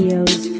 SEO's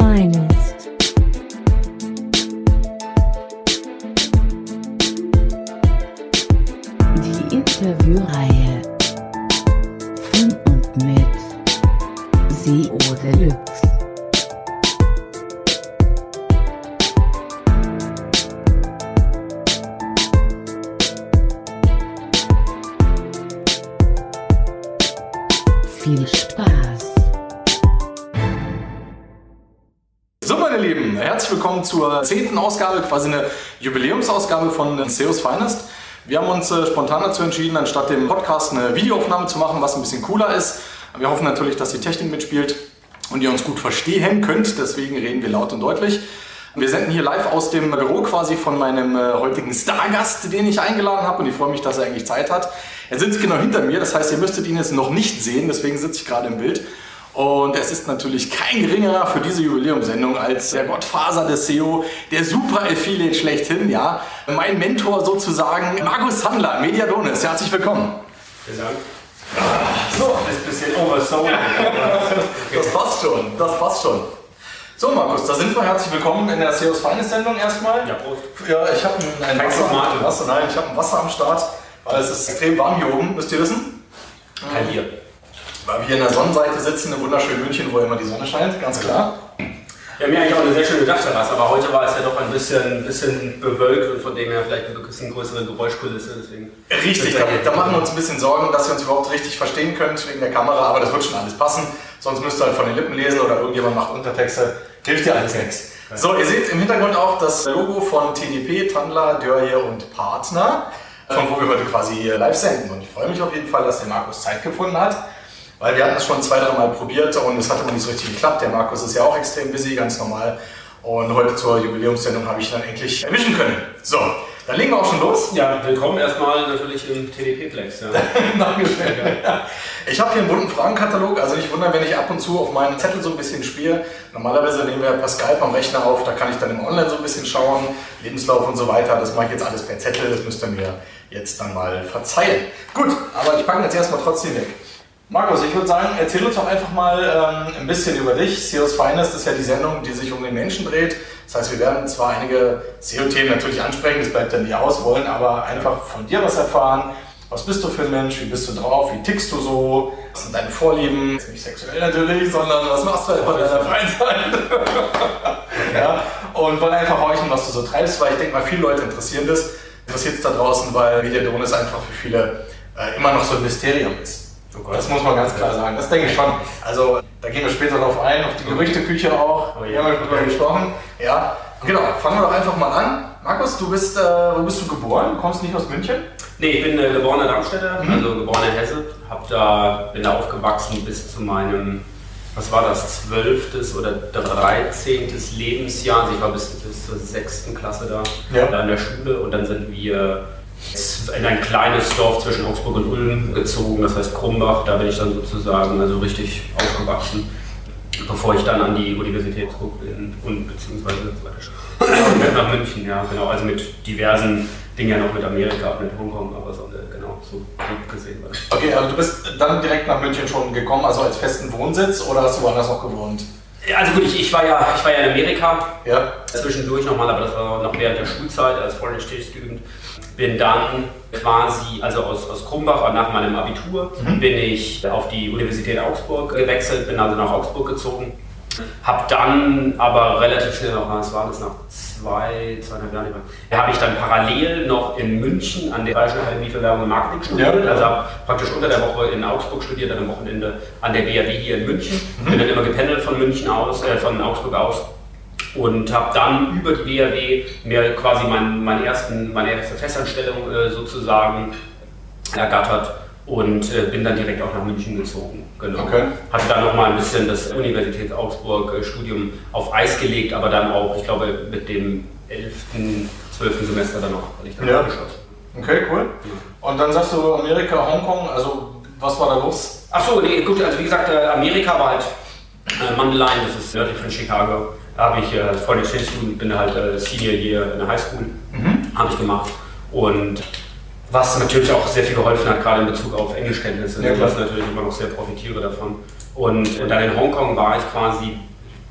quasi eine Jubiläumsausgabe von SEO's Finest. Wir haben uns äh, spontan dazu entschieden, anstatt dem Podcast eine Videoaufnahme zu machen, was ein bisschen cooler ist. Wir hoffen natürlich, dass die Technik mitspielt und ihr uns gut verstehen könnt. Deswegen reden wir laut und deutlich. Wir senden hier live aus dem Büro quasi von meinem äh, heutigen Stargast, den ich eingeladen habe und ich freue mich, dass er eigentlich Zeit hat. Er sitzt genau hinter mir, das heißt, ihr müsstet ihn jetzt noch nicht sehen, deswegen sitze ich gerade im Bild. Und es ist natürlich kein geringerer für diese Jubiläumsendung als der Gottfaser des SEO, der Super Affiliate schlechthin, ja. Mein Mentor sozusagen, Markus Handler, Mediadonis. Herzlich willkommen. Vielen Dank. So, Ist ein bisschen oversold. das passt schon, das passt schon. So, Markus, da sind wir. Herzlich willkommen in der SEOs Feines Sendung erstmal. Ja, Prost. Ja, ich habe ein, ein Wasser. Wasser, nein, ich habe ein Wasser am Start, weil es ist extrem warm hier oben, müsst ihr wissen. Kein Bier. Weil wir hier in der Sonnenseite sitzen, in wunderschönen München, wo immer die Sonne scheint, ganz klar. Wir haben ja eigentlich auch eine sehr schöne Dachterrasse, aber heute war es ja doch ein bisschen, bisschen bewölkt und von dem her vielleicht ein bisschen größere Geräuschkulisse. Deswegen Richtig, da, da machen wir uns ein bisschen Sorgen, dass ihr uns überhaupt richtig verstehen könnt wegen der Kamera, aber das wird schon alles passen. Sonst müsst ihr halt von den Lippen lesen oder irgendjemand macht Untertexte. Hilft dir alles nichts. So, ihr seht im Hintergrund auch das Logo von TDP, Tandler, Dörje und Partner, von wo wir heute quasi live senden. Und ich freue mich auf jeden Fall, dass der Markus Zeit gefunden hat, weil wir hatten es schon zwei, drei Mal probiert und es hat immer nicht so richtig geklappt. Der Markus ist ja auch extrem busy, ganz normal. Und heute zur Jubiläumssendung habe ich ihn dann endlich erwischen können. So, dann legen wir auch schon los. Ja, willkommen erstmal natürlich im TDP-Plex. Ja. Dankeschön. Ich habe hier einen bunten Fragenkatalog, also nicht wundern, wenn ich ab und zu auf meinen Zettel so ein bisschen spiele. Normalerweise nehmen wir per Skype am Rechner auf, da kann ich dann im Online so ein bisschen schauen, Lebenslauf und so weiter. Das mache ich jetzt alles per Zettel, das müsst ihr mir jetzt dann mal verzeihen. Gut, aber ich packe jetzt erstmal trotzdem weg. Markus, ich würde sagen, erzähl uns doch einfach mal ähm, ein bisschen über dich. SEOs Finest ist ja die Sendung, die sich um den Menschen dreht. Das heißt, wir werden zwar einige SEO-Themen natürlich ansprechen, das bleibt dann nie aus, wollen aber einfach von dir was erfahren. Was bist du für ein Mensch? Wie bist du drauf? Wie tickst du so? Was sind deine Vorlieben? Jetzt nicht sexuell natürlich, sondern was machst du einfach in deiner Freizeit? ja, und wollen einfach horchen, was du so treibst, weil ich denke mal, viele Leute interessieren das. Interessiert es da draußen, weil Mediadonis einfach für viele äh, immer noch so ein Mysterium ist. Das muss man ganz klar sagen. Das denke ich schon. Also, da gehen wir später drauf ein, auf die Gerüchteküche auch. Oh Wir ja. haben ja drüber gesprochen. Ja, genau. Fangen wir doch einfach mal an. Markus, du bist, äh, wo bist du geboren? Du kommst nicht aus München? Nee, ich bin äh, geborener Darmstädter, Mhm. also geborener Hesse. Hab da, bin da aufgewachsen bis zu meinem, was war das, 12. oder 13. Lebensjahr. Also ich war bis, bis zur 6. Klasse da, Ja. da in der Schule und dann sind wir in ein kleines Dorf zwischen Augsburg und Ulm gezogen, das heißt Krumbach. Da bin ich dann sozusagen also richtig aufgewachsen, bevor ich dann an die Universität zurück bin und beziehungsweise nach München, ja genau, also mit diversen Dingen ja noch mit Amerika und mit Hongkong, aber so, äh, genau, so grob gesehen war das. Okay, also du bist dann direkt nach München schon gekommen, also als festen Wohnsitz oder hast du woanders noch gewohnt? Also gut, ich, ich, war ja, ich war ja in Amerika, Ja. zwischendurch nochmal, aber das war noch während der Schulzeit als Foreign Exchange Student. Bin dann quasi, also aus, aus Krumbach, nach meinem Abitur, bin ich auf die Universität Augsburg gewechselt, bin also nach Augsburg gezogen. Hab dann aber relativ schnell, noch, was war das, nach zwei, zweieinhalb Jahren, habe ich dann parallel noch in München an der Bayerischen Akademie für Werbung und Marketing studiert. Ja. Also habe praktisch unter der Woche in Augsburg studiert, dann am Wochenende an der BRW hier in München. Bin dann immer gependelt von München aus, äh, von Augsburg aus und habe dann über die BRW mir quasi mein, meinen ersten, meine erste Festanstellung äh, sozusagen ergattert und äh, bin dann direkt auch nach München gezogen. Genau. Okay. Hatte dann nochmal ein bisschen das Universität Augsburg äh, Studium auf Eis gelegt, aber dann auch, ich glaube, mit dem 11., 12. Semester dann noch, weil ich dann Ja. abgeschlossen. Okay, cool. Und dann sagst du Amerika, Hongkong, also was war da los? Achso, nee, gut, also wie gesagt, äh, Amerika war halt äh, Mundelein, das ist nördlich von Chicago. Da habe ich äh, vor den Student, bin halt äh, Senior hier in der Highschool, habe ich gemacht. Und was natürlich auch sehr viel geholfen hat, gerade in Bezug auf Englischkenntnisse, Ja, was natürlich immer noch sehr profitiere davon. Und, und dann in Hongkong war ich quasi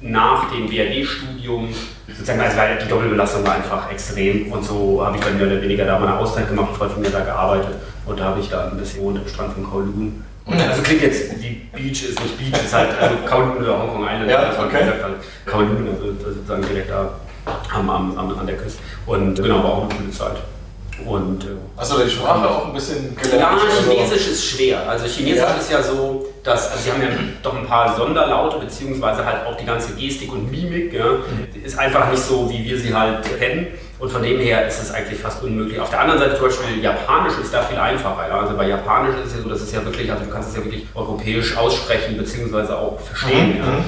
nach dem BRD-Studium, sozusagen, also weil die Doppelbelastung war einfach extrem und so habe ich dann mehr oder weniger da meine Auszeit gemacht, Freund von mir da gearbeitet und da habe ich dann ein bisschen gewohnt am Strand von Kowloon. Und also klingt jetzt, die Beach ist nicht Beach, ist halt also Kowloon oder Hongkong Island, Ja, also okay. Kowloon, also sozusagen direkt da am, am, an der Küste. Und genau, war auch eine coole Zeit. Und äh, du die Sprache auch ein bisschen gelernt? ja? Chinesisch ist schwer. Also Chinesisch Ja. ist ja so, dass, also sie haben ja doch ein paar Sonderlaute, beziehungsweise halt auch die ganze Gestik und Mimik, ja, ist einfach nicht so, wie wir sie halt kennen. Und von dem her ist es eigentlich fast unmöglich. Auf der anderen Seite zum Beispiel Japanisch ist da viel einfacher. Ja. Also bei Japanisch ist es ja so, das ist ja wirklich, also du kannst es ja wirklich europäisch aussprechen, beziehungsweise auch verstehen. Mhm, Ja.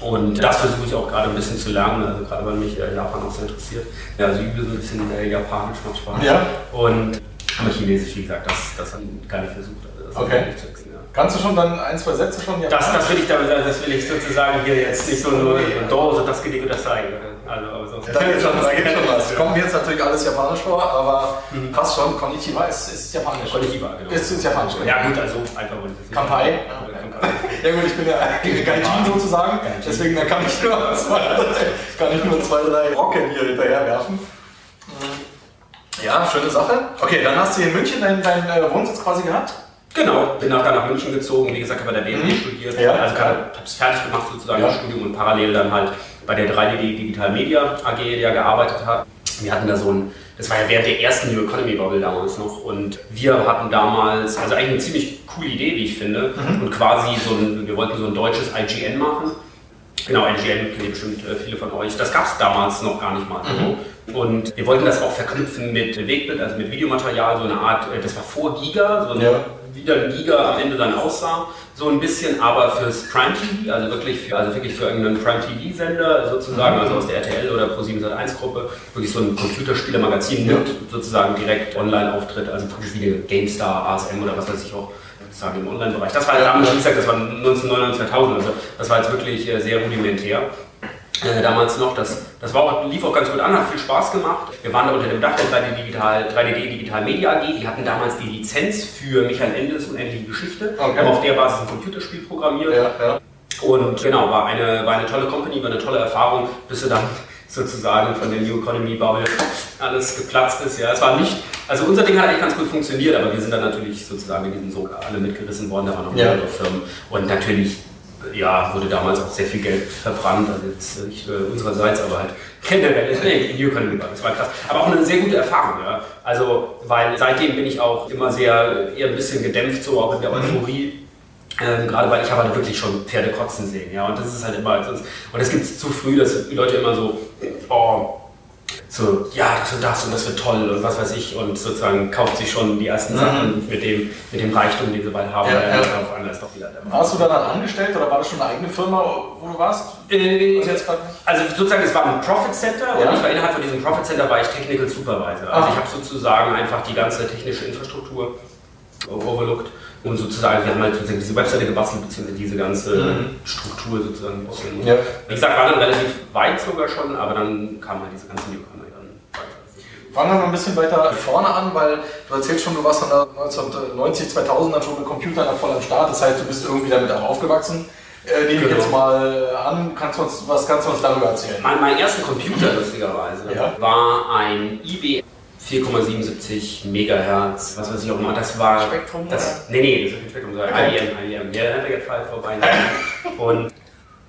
Und das versuche ich auch gerade ein bisschen zu lernen, also gerade weil mich äh, Japan auch sehr interessiert. Ja, also ich übe so ein bisschen äh, Japanisch manchmal. Ja. Und aber Chinesisch, wie gesagt, das, das kann ich versucht. Also das Okay. nicht zu ja. Kannst du schon dann ein, zwei Sätze schon? Das, das, will ich damit, das will ich sozusagen hier jetzt nicht so nur do, so das geht das zeigen. Also, aber sonst Da geht schon, da geht schon was. Kommt mir jetzt natürlich alles japanisch vor, aber passt schon. Konnichiwa ist, ist japanisch. Konnichiwa, genau. Ist, ist japanisch. Ja gut, also einfach nicht. Kampai. Kampai. Ja gut, ich bin ja Gaijin sozusagen, deswegen da kann ich nur zwei, kann ich nur zwei, drei Rocken hier hinterher werfen. Ja, schöne Sache. Okay, dann hast du hier in München deinen, deinen äh, Wohnsitz quasi gehabt. Genau, bin auch dann nach München gezogen, wie gesagt, habe bei der BMW studiert, Ja. also habe es fertig gemacht sozusagen Ja. das Studium und parallel dann halt bei der 3D Digital Media AG ja gearbeitet habe. Wir hatten da so ein, das war ja während der ersten New Economy Bubble damals noch und wir hatten damals, also eigentlich eine ziemlich coole Idee, wie ich finde, und quasi so ein, wir wollten so ein deutsches IGN machen. Genau, IGN kennen bestimmt äh, viele von euch. Das gab es damals noch gar nicht mal so. Und wir wollten das auch verknüpfen mit Bewegtbild, also mit Videomaterial, so eine Art, äh, das war vor Giga, so ein, Ja. Wie der Giga am Ende dann aussah. So ein bisschen aber fürs Prime TV, also wirklich für, also wirklich für irgendeinen Prime TV-Sender sozusagen, also aus der RTL oder Pro7 Sat1 Gruppe, wirklich so ein Computerspieler-Magazin mit sozusagen direkt Online-Auftritt, also praktisch wie eine GameStar, ASM oder was weiß ich auch sozusagen im Online-Bereich. Das war damals, wie gesagt, das war 1999, 2000, also das war jetzt wirklich äh, sehr rudimentär. Äh, damals noch, das, das war auch, lief auch ganz gut an, hat viel Spaß gemacht. Wir waren da unter dem Dach der 3D Digital, 3D Digital Media AG, die hatten damals die Lizenz für Michael Endes Unendliche Geschichte, Okay. haben auf der Basis ein Computerspiel programmiert. Ja, ja. Und genau, war eine, war eine tolle Company, war eine tolle Erfahrung, bis sie dann sozusagen von der New Economy Bubble alles geplatzt ist. Ja, es war nicht, also unser Ding hat eigentlich ganz gut funktioniert, aber wir sind dann natürlich sozusagen in diesen Sog alle mitgerissen worden, da waren noch Ja. mehrere Firmen. Und natürlich, ja, wurde damals auch sehr viel Geld verbrannt, also jetzt nicht äh, unsererseits, aber halt generell in New Economy Bubble. Das war krass. Aber auch eine sehr gute Erfahrung, ja. Also, weil seitdem bin ich auch immer sehr, eher ein bisschen gedämpft, so auch in der Euphorie. Ähm, gerade weil ich habe halt wirklich schon Pferde kotzen sehen, ja, und das ist halt immer, sonst, und es gibt es zu früh, dass die Leute immer so, oh, so, ja, das und das und das wird toll und was weiß ich und sozusagen kauft sich schon die ersten Sachen mit dem, mit dem Reichtum, den sie bald haben, Ja, ja. auf einmal ist doch wieder der Warst du da dann angestellt oder war das schon eine eigene Firma, wo du warst? Äh, nicht? Also sozusagen, es war ein Profit Center Ja. und ich war innerhalb von diesem Profit Center war ich Technical Supervisor. Also Ah. ich habe sozusagen einfach die ganze technische Infrastruktur overlooked und sozusagen, wir haben halt sozusagen diese Webseite gebastelt, beziehungsweise diese ganze Struktur sozusagen. gebastelt. Mhm. Ja. Wie gesagt, war dann relativ weit sogar schon, aber dann kam halt diese ganze Newcomer. Fangen wir mal ein bisschen weiter vorne an, weil du erzählst schon, du warst dann 1990, 2000 dann schon mit Computern voll am Start. Das heißt, du bist irgendwie damit auch aufgewachsen. Äh, nehme ich Genau. jetzt mal an. Kannst du uns, was kannst du uns darüber erzählen? Mein, mein erster Computer, lustigerweise, Ja. war ein IBM 4,77 Megahertz, was weiß ich auch immer. Das war. Spektrum, Das, nee, nee, das ist kein Spektrum, sondern Okay. IBM, IBM. Ja, Never Get Five vorbei. Und,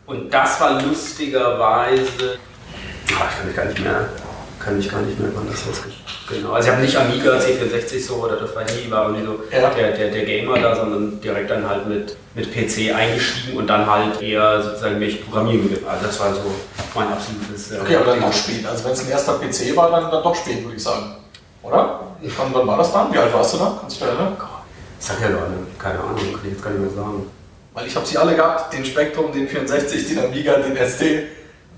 und das war lustigerweise. Ah, ich kann mich gar nicht mehr. Kann mich gar nicht mehr, wann das jetzt genau. Also ich habe nicht Amiga C64 so oder das war nie, war irgendwie so Ja. der, der, der Gamer da, sondern direkt dann halt mit, mit PC eingestiegen und dann halt eher sozusagen mich programmieren geübt. Also das war so mein absolutes. äh, Okay, aber dann doch spät. Also wenn es ein erster PC war, dann, dann doch spät, würde ich sagen. Oder? Wann, wann war das dann? Wie alt warst du da? Kannst du dich erinnern? Ich sag ja Leute, keine Ahnung, kann ich jetzt gar nicht mehr sagen. Weil ich habe sie alle gehabt, den Spektrum, den 64, den Amiga, den SD.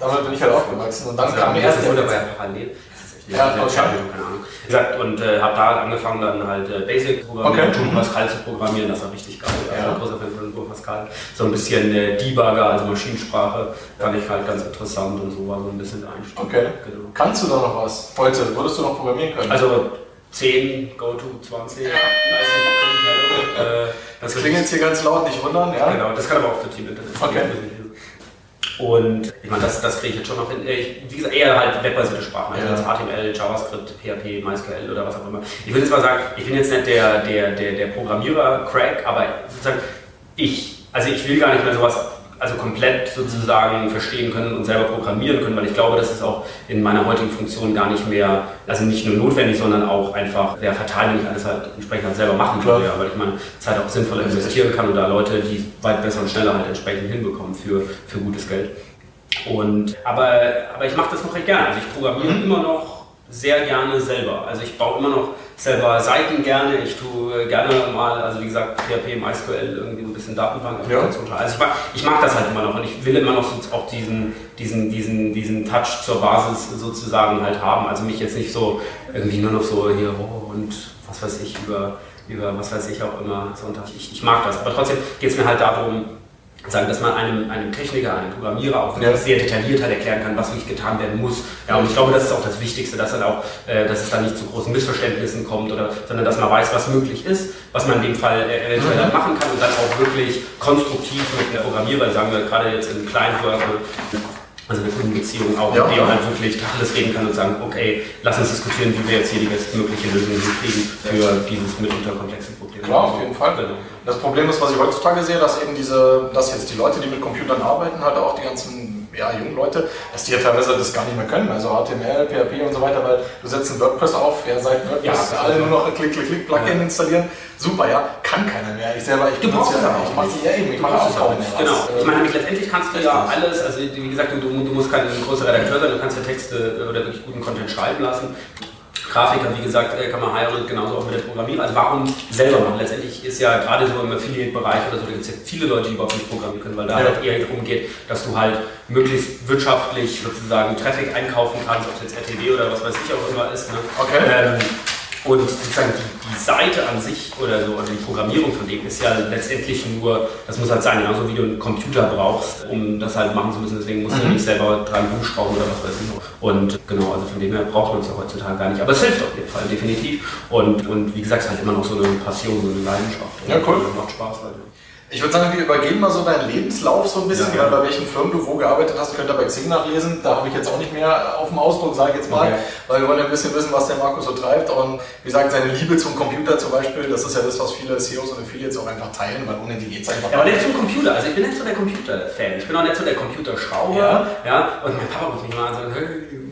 Damit bin ich halt aufgewachsen. Und dann kam mir erst das der ja parallel. Das Ja, ja, wahrscheinlich. keine Ahnung. Gesagt, und äh, habe da halt angefangen, dann halt äh, Basic programmieren, Okay. Turbo Pascal zu programmieren, das war richtig geil. Also Ja. ein großer Fan von Turbo Pascal. So ein bisschen äh, Debugger, also Maschinensprache, fand ich halt ganz interessant und so war so ein bisschen der Einstieg. Okay. Genau. Kannst du da noch was? Heute würdest du noch programmieren können? Also 10, Go to 20, 30, hello. Äh, das klingt jetzt hier ganz laut, nicht wundern, ja? Genau, das kann aber auch für Team Internet. Okay. Und ich meine, das, das kriege ich jetzt schon noch hin. Ich, wie gesagt, eher halt webbasierte Sprachen, also Ja. HTML, JavaScript, PHP, MySQL oder was auch immer. Ich will jetzt mal sagen, ich bin jetzt nicht der, der, der, der Programmierer, Crack, aber sozusagen ich, also ich will gar nicht mehr sowas also komplett sozusagen verstehen können und selber programmieren können, weil ich glaube, das ist auch in meiner heutigen Funktion gar nicht mehr, also nicht nur notwendig, sondern auch einfach sehr fatal, wenn ich alles halt entsprechend halt selber machen würde, ja, weil ich meine Zeit auch sinnvoll investieren kann und da Leute, die weit besser und schneller halt entsprechend hinbekommen für, für gutes Geld. Und, aber, aber ich mache das noch recht gerne. Also ich programmiere Mhm. immer noch sehr gerne selber. Also ich baue immer noch selber Seiten gerne. Ich tue gerne mal, also wie gesagt, PHP, MySQL, irgendwie so ein bisschen Datenbank. Ja. Also ich mag, ich mag das halt immer noch und ich will immer noch so auch diesen, diesen, diesen, diesen Touch zur Basis sozusagen halt haben. Also mich jetzt nicht so irgendwie nur noch so hier oh, und was weiß ich über, über was weiß ich auch immer so unter. Ich, ich mag das. Aber trotzdem geht es mir halt darum, sagen, dass man einem, einem Techniker, einem Programmierer auch wirklich Ja. sehr detailliert halt erklären kann, was wirklich getan werden muss. Ja, und ich glaube, das ist auch das Wichtigste, dass, dann auch, äh, dass es da nicht zu großen Missverständnissen kommt, oder, sondern dass man weiß, was möglich ist, was man in dem Fall äh, eventuell Mhm. dann machen kann und dann auch wirklich konstruktiv mit einem Programmierer, sagen wir gerade jetzt in kleinen Work, also eine Kundenbeziehung auch, Ja. dem man halt wirklich alles reden kann und sagen, okay, lass uns diskutieren, wie wir jetzt hier die bestmögliche Lösung hinkriegen für dieses mitunter komplexe Problem. Klar, auf jeden Fall. Das Problem ist, was ich heutzutage sehe, dass eben diese, dass jetzt die Leute, die mit Computern arbeiten, halt auch die ganzen ja, jungen Leute, dass die ja teilweise das gar nicht mehr können. Also HTML, PHP und so weiter, weil du setzt ein WordPress auf, ja, seit WordPress Ja, alle also- nur noch Klick, Klick, Klick, Plugin Ja. installieren. Super, ja, kann keiner mehr. Ich selber, ich Du brauchst es ja, aber ich auch mache ja eben, ich mache es auch auch nicht. Genau. Ich meine, nämlich letztendlich kannst du ja alles, also wie gesagt, du, du, du musst kein großer Redakteur sein, du kannst ja Texte äh, oder wirklich guten Content schreiben lassen. Grafiker, wie gesagt, äh, kann man heiren und genauso auch mit der Programmierer. Also warum selber machen? Letztendlich ist ja gerade so im Affiliate-Bereich oder so, da gibt es ja viele Leute, die überhaupt nicht programmieren können, weil da Ja. halt eher darum geht, dass du halt möglichst wirtschaftlich sozusagen Traffic einkaufen kannst, ob es jetzt RTW oder was weiß ich auch immer ist. Ne? Okay. Ähm, und sozusagen die, die Seite an sich oder so, oder die Programmierung von dem ist ja letztendlich nur, das muss halt sein, genauso wie du einen Computer brauchst, um das halt machen zu müssen, deswegen musst du Mhm. nicht selber dran rumschrauben oder was weiß ich. Und genau, also von dem her braucht man es ja heutzutage gar nicht. Aber es hilft auf jeden Fall, definitiv. Und, und wie gesagt, es ist halt immer noch so eine Passion, so eine Leidenschaft. Ja, cool. Und macht Spaß halt. Ich würde sagen, wir übergehen mal so deinen Lebenslauf so ein bisschen, Ja. ja. bei welchen Firmen du wo gearbeitet hast, könnt ihr bei Xing nachlesen. Da habe ich jetzt auch nicht mehr auf dem Ausdruck, sage ich jetzt mal, Okay. weil wir wollen ja ein bisschen wissen, was der Markus so treibt. Und wie gesagt, seine Liebe zum Computer zum Beispiel, das ist ja das, was viele CEOs und Affiliates auch einfach teilen, weil ohne die geht es einfach Ja, aber nicht zum Computer. Also ich bin nicht so der Computer-Fan. Ich bin auch nicht so der Computerschrauber. Ja. Und mein Papa ruft mich mal an und sagt, hey,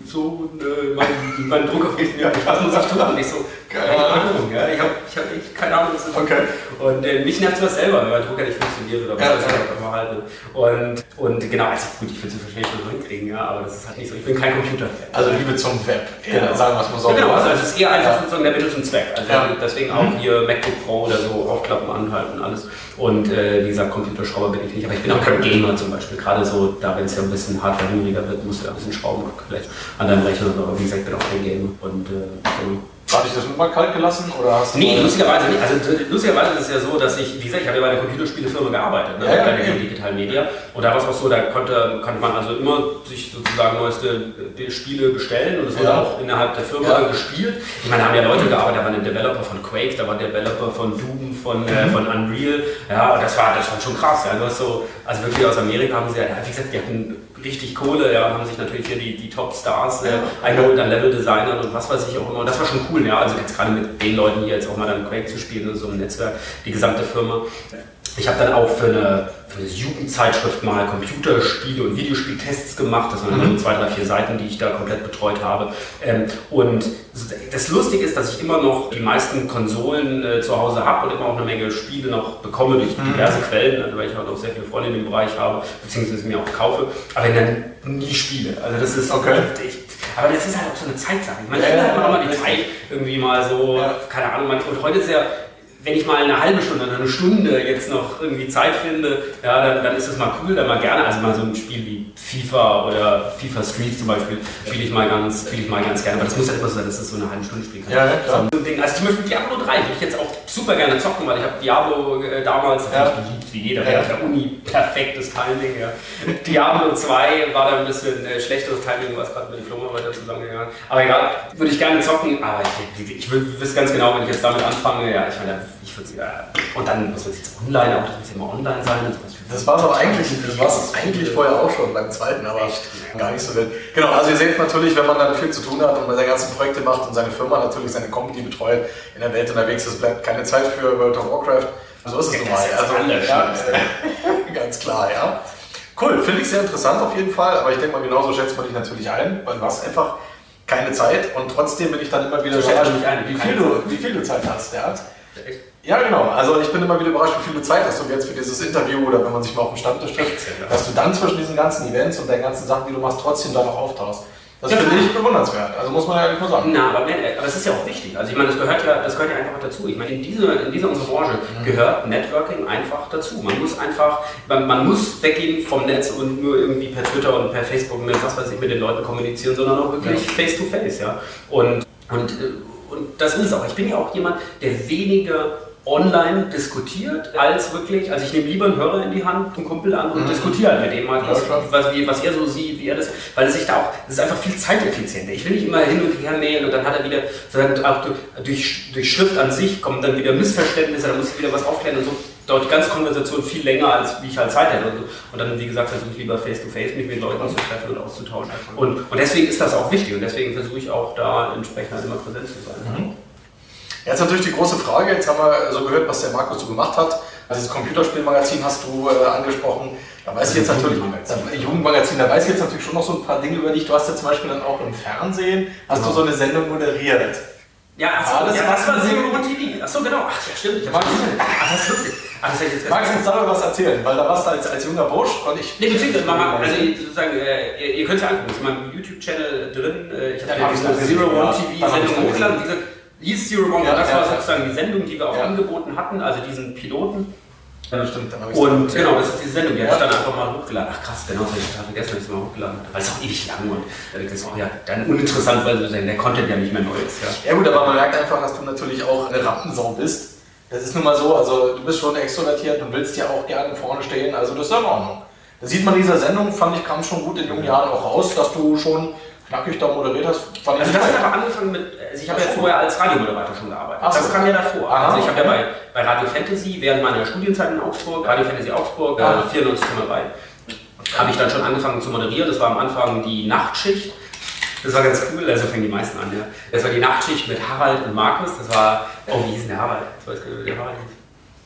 so, äh, mein, mein Drucker funktioniert nicht. Was muss ich tun? Und ich so, keine Ahnung. Ja. Ich habe ich hab echt keine Ahnung, was das ist. Okay. Und äh, mich nervt sowas selber, wenn mein Drucker nicht funktioniert oder was Ja, ja. ich auch immer halt. Und, und genau, also gut, ich will es wahrscheinlich schon hinkriegen, ja, aber das ist halt nicht so. Ich bin kein Computer-Fan. Also Liebe zum Web, eher, Genau. sagen wir es mal so. Ja, genau, also es ist eher einfach sozusagen der Mittel zum Zweck. Also Ja. deswegen auch hier MacBook Pro oder so aufklappen, anhalten, alles. Und äh, wie gesagt, Computerschrauber bin ich nicht, aber ich bin auch kein Gamer zum Beispiel. Gerade so, da wenn es ja ein bisschen hardwarehungriger wird, musst du ja ein bisschen schrauben vielleicht an deinem Rechner. Aber wie gesagt, ich bin auch kein Gamer. Und äh. Hatte ich das mit mal kalt gelassen oder hast du Nee, lustigerweise nicht. Also d- lustigerweise ist es ja so, dass ich, wie gesagt, ich habe ja bei einer Computerspielefirma gearbeitet, ne, Ja, bei der. Digital Media. Und da war es auch so, da konnte, konnte man also immer sich sozusagen neueste äh, Spiele bestellen und es wurde Ja. auch innerhalb der Firma Ja. gespielt. Ich meine, da haben ja Leute gearbeitet, da war ein Developer von Quake, da war ein Developer von Doom, von, äh, Mhm. von Unreal. Ja, und das war, das war schon krass. Ja. Du hast so, also wirklich aus Amerika haben sie ja, wie gesagt, die hatten richtig Kohle, ja, und haben sich natürlich hier die, die Top-Stars äh, eingeholt an Level-Designern und was weiß ich auch immer. Und das war schon cool, ja. Also jetzt gerade mit den Leuten hier jetzt auch mal dann Quake zu spielen, in so einem Netzwerk, die gesamte Firma. Ich habe dann auch für eine, für eine Jugendzeitschrift mal Computerspiele und Videospieltests gemacht. Das waren immer so zwei, drei, vier Seiten, die ich da komplett betreut habe. Ähm, und das Lustige ist, dass ich immer noch die meisten Konsolen äh, zu Hause habe und immer auch eine Menge Spiele noch bekomme durch diverse Quellen, also weil ich auch noch sehr viele Freunde in dem Bereich habe, beziehungsweise mir auch kaufe, aber dann nie spiele. Also das ist Okay. echt, aber das ist halt auch so eine Zeitsache. Man Ja, findet ja, halt immer mal die. Zeit irgendwie mal so, Ja. keine Ahnung, man, und heute ist ja, wenn ich mal eine halbe Stunde oder eine Stunde jetzt noch irgendwie Zeit finde, ja, dann, dann ist das mal cool, dann mal gerne, also mal so ein Spiel wie FIFA oder FIFA Street zum Beispiel, spiele ich mal ganz, spiele ich mal ganz gerne, aber das muss halt immer so sein, dass das so eine halbe Stunde spielen kann. Ja, ja, klar. So ein Ding. Also zum Beispiel Diablo 3 würde ich jetzt auch super gerne zocken, weil ich habe Diablo äh, damals Ja. geliebt, wie jeder, Ja. ja. der Uni, perfektes Timing, ja. Diablo 2 war da ein bisschen äh, schlechteres Timing, was gerade mit Diplomarbeit zusammengegangen Aber egal, würde ich gerne zocken, aber ich, ich, ich wüsste ganz genau, wenn ich jetzt damit anfange, ja, ich meine, ich würde ja, und dann muss man jetzt online, auch das muss immer online sein. Das war es aber eigentlich, das war es eigentlich vorher auch schon beim zweiten, aber Echt? gar nicht so wild. Genau, also ihr seht natürlich, wenn man dann viel zu tun hat und seine ganzen Projekte macht und seine Firma natürlich seine Company betreut, in der Welt unterwegs ist, bleibt keine Zeit für World of Warcraft. So ist es Ja, nun das mal. ist das Also, ja, ganz klar, ja. Cool, finde ich sehr interessant auf jeden Fall, aber ich denke mal, genauso schätzt man dich natürlich ein, weil du hast einfach keine Zeit und trotzdem bin ich dann immer wieder So schätze überrascht, ich mich ein. wie viel, du, wie viel du Zeit hast. Ja. Ja, genau. Also ich bin immer wieder überrascht, wie viel du Zeit hast du jetzt für dieses Interview oder wenn man sich mal auf dem Stammtisch trifft, Ja. dass du dann zwischen diesen ganzen Events und den ganzen Sachen, die du machst, trotzdem da noch auftauchst. Das Ja, finde ich bewundernswert. Also muss man ja ehrlich mal sagen. Na, aber, aber es ist ja auch wichtig. Also ich meine, das gehört ja, das gehört ja einfach dazu. Ich meine, in dieser, in dieser unserer Branche gehört Networking einfach dazu. Man muss einfach, man, man muss weggehen vom Netz und nur irgendwie per Twitter und per Facebook mit was weiß ich mit den Leuten kommunizieren, sondern auch wirklich face to face, ja. Und, und, äh, und das ist es auch. Ich bin ja auch jemand, der weniger online diskutiert, als wirklich, also ich nehme lieber einen Hörer in die Hand, einen Kumpel an und diskutiere halt mit dem mal, was, was, was er so sieht, wie er das, weil es sich da auch, das ist einfach viel zeiteffizienter. Ich will nicht immer hin und her mailen und dann hat er wieder, sozusagen auch durch, durch, Schrift an sich kommen dann wieder Missverständnisse, dann muss ich wieder was aufklären und so dauert die ganze Konversation viel länger, als wie ich halt Zeit hätte. Und, so. und dann, wie gesagt, versuche ich lieber face-to-face mich mit Leuten zu treffen und auszutauschen. Und, und deswegen ist das auch wichtig und deswegen versuche ich auch da entsprechend halt immer präsent zu sein. Jetzt natürlich die große Frage, jetzt haben wir so gehört, was der Markus so gemacht hat. Also dieses Computerspielmagazin hast du äh, angesprochen. Da weiß ich jetzt natürlich, Jugendmagazin. da, Jugendmagazin, da weiß ich jetzt natürlich schon noch so ein paar Dinge über dich. Du hast ja zum Beispiel dann auch im Fernsehen, hast du so eine Sendung moderiert. Ja, ach so, Ah, das ja, war- das war Zero One TV. Achso, genau. Ach ja, stimmt. Ich Magst. Ach, das ist lustig. Ach, das jetzt Magst du uns darüber was erzählen? Weil da warst du als, als junger Bursch und ich... Nee, beziehungsweise, Mama, also sozusagen, äh, ihr, ihr könnt ja angucken, das ist in meinem YouTube-Channel drin. Äh, ich habe hab ja gesehen, Zero. One hab TV-Sendung das hochgeladen. Hieß Zero One, Ja, das ja, war sozusagen die Sendung, die wir auch angeboten hatten, also diesen Piloten. Ja, stimmt, dann hab ich's Und genau, das ist diese Sendung, die habe ich dann einfach mal hochgeladen. Ach krass, genau, das habe ich total vergessen, dass ich es mal hochgeladen. Weil es auch ewig lang und das ist auch ja dann uninteressant, weil der Content ja nicht mehr neu ist. Ja. Ja gut, aber man merkt einfach, dass du natürlich auch eine Rampensau bist. Das ist nun mal so, also du bist schon extrovertiert und willst ja auch gerne vorne stehen, also das ist ja in Ordnung. Das sieht man in dieser Sendung, fand ich, kam schon gut in jungen Jahren auch raus, dass du schon knackig da moderiert hast. Fand Also ich das hat aber angefangen mit, also ich habe ja vorher als Radiomoderator schon gearbeitet. Ach so. Das kam ja davor. Aha, also ich habe ja bei, bei Radio Fantasy während meiner Studienzeit in Augsburg, Radio Fantasy Augsburg, Ah. äh, 94,3, habe ich dann schon angefangen zu moderieren. Das war am Anfang die Nachtschicht. Das war ganz cool, also fängen die meisten an, ja. Das war die Nachtschicht mit Harald und Markus. Das war, oh, wie hieß denn der Harald? Ich weiß gar nicht, wie der Harald hieß.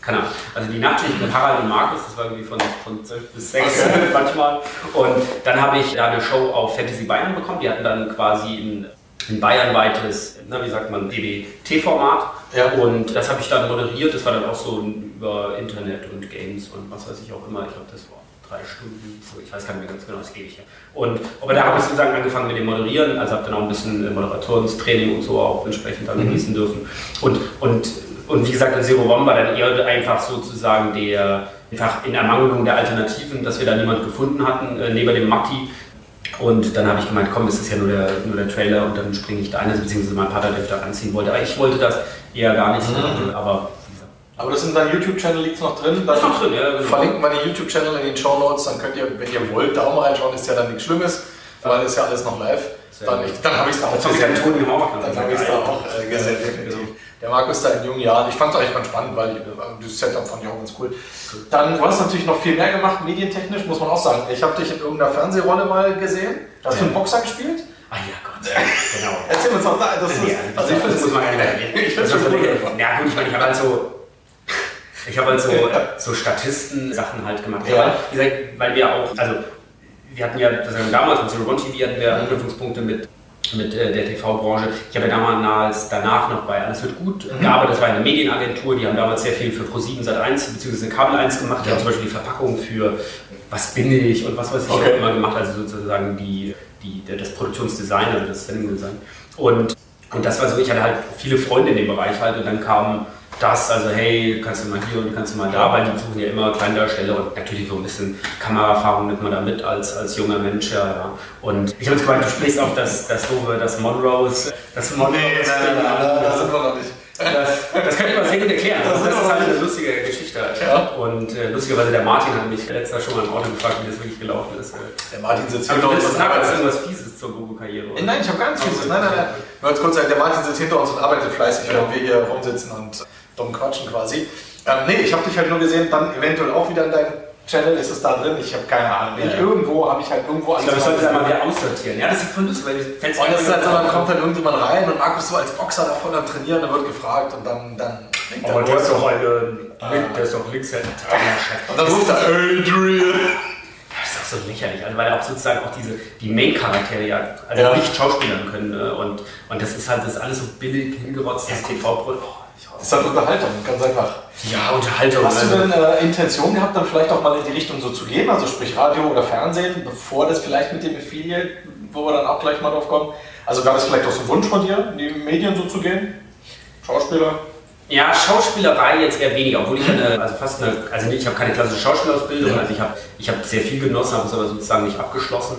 Keine Ahnung. Also die Nachtschicht mit Harald und Markus, das war irgendwie von, von 12 bis 6 Okay. manchmal. Und dann habe ich da eine Show auf Fantasy Bayern bekommen. Die hatten dann quasi ein, ein bayernweites, na, wie sagt man, DBT-Format. Ja. Und das habe ich dann moderiert. Das war dann auch so über Internet und Games und was weiß ich auch immer. Ich glaube, das war drei Stunden. So, ich weiß gar nicht mehr ganz genau, das gebe ich ja. Und aber da habe ich sozusagen angefangen mit dem Moderieren. Also habe dann auch ein bisschen äh, Moderationstraining und so auch entsprechend dann genießen dürfen. Und, und, und wie gesagt, in Zero One war dann eher einfach sozusagen der, einfach in Ermangelung der Alternativen, dass wir da niemand gefunden hatten, äh, neben dem Matti. Und dann habe ich gemeint, komm, es ist ja nur der, nur der Trailer und dann springe ich da ein, also beziehungsweise mein Vater, der da anziehen wollte. Aber ich wollte das eher gar nicht, Mhm. aber Aber das in deinem YouTube-Channel liegt noch drin. das ist noch drin, ja. Genau. Verlinken wir den YouTube-Channel in den Show Notes, dann könnt ihr, wenn ihr wollt, da auch mal reinschauen, ist ja dann nichts Schlimmes, weil ist ja alles noch live. Sehr Dann, ich, dann habe ich es da auch gemacht. Dann habe ich es da auch äh, gesehen, definitiv. Der Markus da in jungen Jahren, ich fand es eigentlich ganz spannend, weil ich, äh, das Setup fand ich auch ganz cool. Dann, du hast natürlich noch viel mehr gemacht, medientechnisch, muss man auch sagen. Ich habe dich in irgendeiner Fernsehrolle mal gesehen. Hast du einen Boxer gespielt? Ah ja, Gott. Genau. Erzähl uns doch da. Das ist, Nee, also ich finde. Ich es schon cool. Ja gut, ich meine, ich habe halt so, ich habe halt so, so Statisten-Sachen halt gemacht. Ja. Gesagt, weil wir auch, also wir hatten ja, damals mit Zero One TV hatten wir Anknüpfungspunkte mit mit äh, der TV-Branche. Ich habe ja damals danach noch bei Alles wird gut Mhm. gearbeitet. Das war eine Medienagentur, die haben damals sehr viel für Pro7 Sat 1 bzw. Kabel 1 gemacht. Die haben zum Beispiel die Verpackung für Was bin ich und was weiß ich Okay. auch immer gemacht. Also sozusagen die, die, das Produktionsdesign, also das Sending-Design. Und, und das war so, ich hatte halt viele Freunde in dem Bereich halt und dann kam das, also hey, kannst du mal hier und kannst du mal da, weil die suchen ja immer Kleindarsteller und natürlich so ein bisschen Kameraerfahrung nimmt man da mit als, als junger Mensch, ja. ja. Und ich habe jetzt gemeint, du sprichst auf das, das doofe, das Monrose, das Monrose. das sind wir noch nicht. Das, das kann ich mal sehr gut erklären. Das Das, ist halt eine lustige Geschichte. Ja. Und äh, lustigerweise, der Martin hat mich letztes Jahr schon mal im Auto gefragt, wie das wirklich gelaufen ist. Der Martin sitzt Aber du hinter uns willst nachher arbeitet. irgendwas Fieses zur Gogo-Karriere? oder? Nein, ich habe gar nichts Fieses. Nein, nein, nein. Nur als kurz sagen, der Martin sitzt hinter uns und arbeitet fleißig, während wir hier rumsitzen und dumm quatschen quasi. Ähm, nee, ich habe dich halt nur gesehen, dann eventuell auch wieder in deinem Channel ist es da drin, ich habe keine Ahnung. Ja. Irgendwo habe ich halt irgendwo Ich glaube, ich sollte das mal wieder aussortieren. Ja, das ist voll lustig, weil ich fällt's Und das ist halt so, dann kommt halt irgendjemand rein und Markus so als Boxer da voll am Trainieren, da wird gefragt und dann, dann Aber er, der ist doch eine, der ist doch Linkshänder. und dann ruft er Adrian. Das ist auch so lächerlich, also weil er auch sozusagen auch diese, die Main-Charaktere ja, also Ja. nicht schauspielern können. Ne? Und, und das ist halt das ist alles so billig hingerotzt, das TV-Produkt. Das ist halt Unterhaltung, ganz einfach. ja, Unterhaltung. Hast du also- denn äh, Intention gehabt, dann vielleicht auch mal in die Richtung so zu gehen, also sprich Radio oder Fernsehen, bevor das vielleicht mit dem Affiliate, wo wir dann auch gleich mal drauf kommen? Also war das vielleicht auch so ein Wunsch von dir, in die Medien so zu gehen? Schauspieler? Ja, Schauspielerei jetzt eher weniger, obwohl ich eine, also fast eine, also ich habe keine klassische Schauspielausbildung, Ja. also ich habe ich hab sehr viel genossen, habe es aber sozusagen nicht abgeschlossen.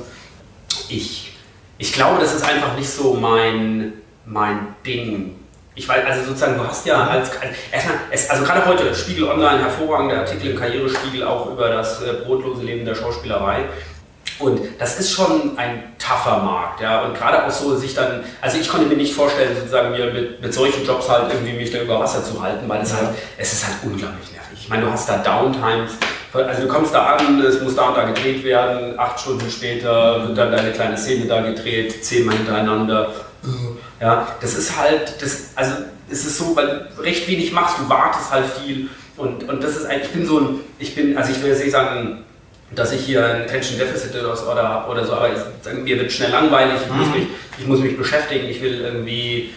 Ich, ich glaube, das ist einfach nicht so mein, mein Ding. Ich weiß, also sozusagen, du hast ja als, erstmal, es, also gerade heute, Spiegel Online, hervorragende Artikel im Karrierespiegel auch über das äh, brotlose Leben der Schauspielerei. Und das ist schon ein tougher Markt, ja. Und gerade auch so sich dann, also ich konnte mir nicht vorstellen, sozusagen mir mit, mit solchen Jobs halt irgendwie mich da über Wasser zu halten, weil es Ja. halt, es ist halt unglaublich nervig. Ich meine, du hast da Downtimes, also du kommst da an, es muss da und da gedreht werden, acht Stunden später wird dann deine kleine Szene da gedreht, zehnmal hintereinander. Ja, das ist halt, das, also es ist so, weil du recht wenig machst, du wartest halt viel. Und, und das ist eigentlich, ich bin so ein, ich bin, also ich will jetzt nicht sagen, dass ich hier ein Attention Deficit Disorder habe oder so, aber ich, mir wird schnell langweilig, ich, muss mich, ich muss mich beschäftigen, ich will irgendwie,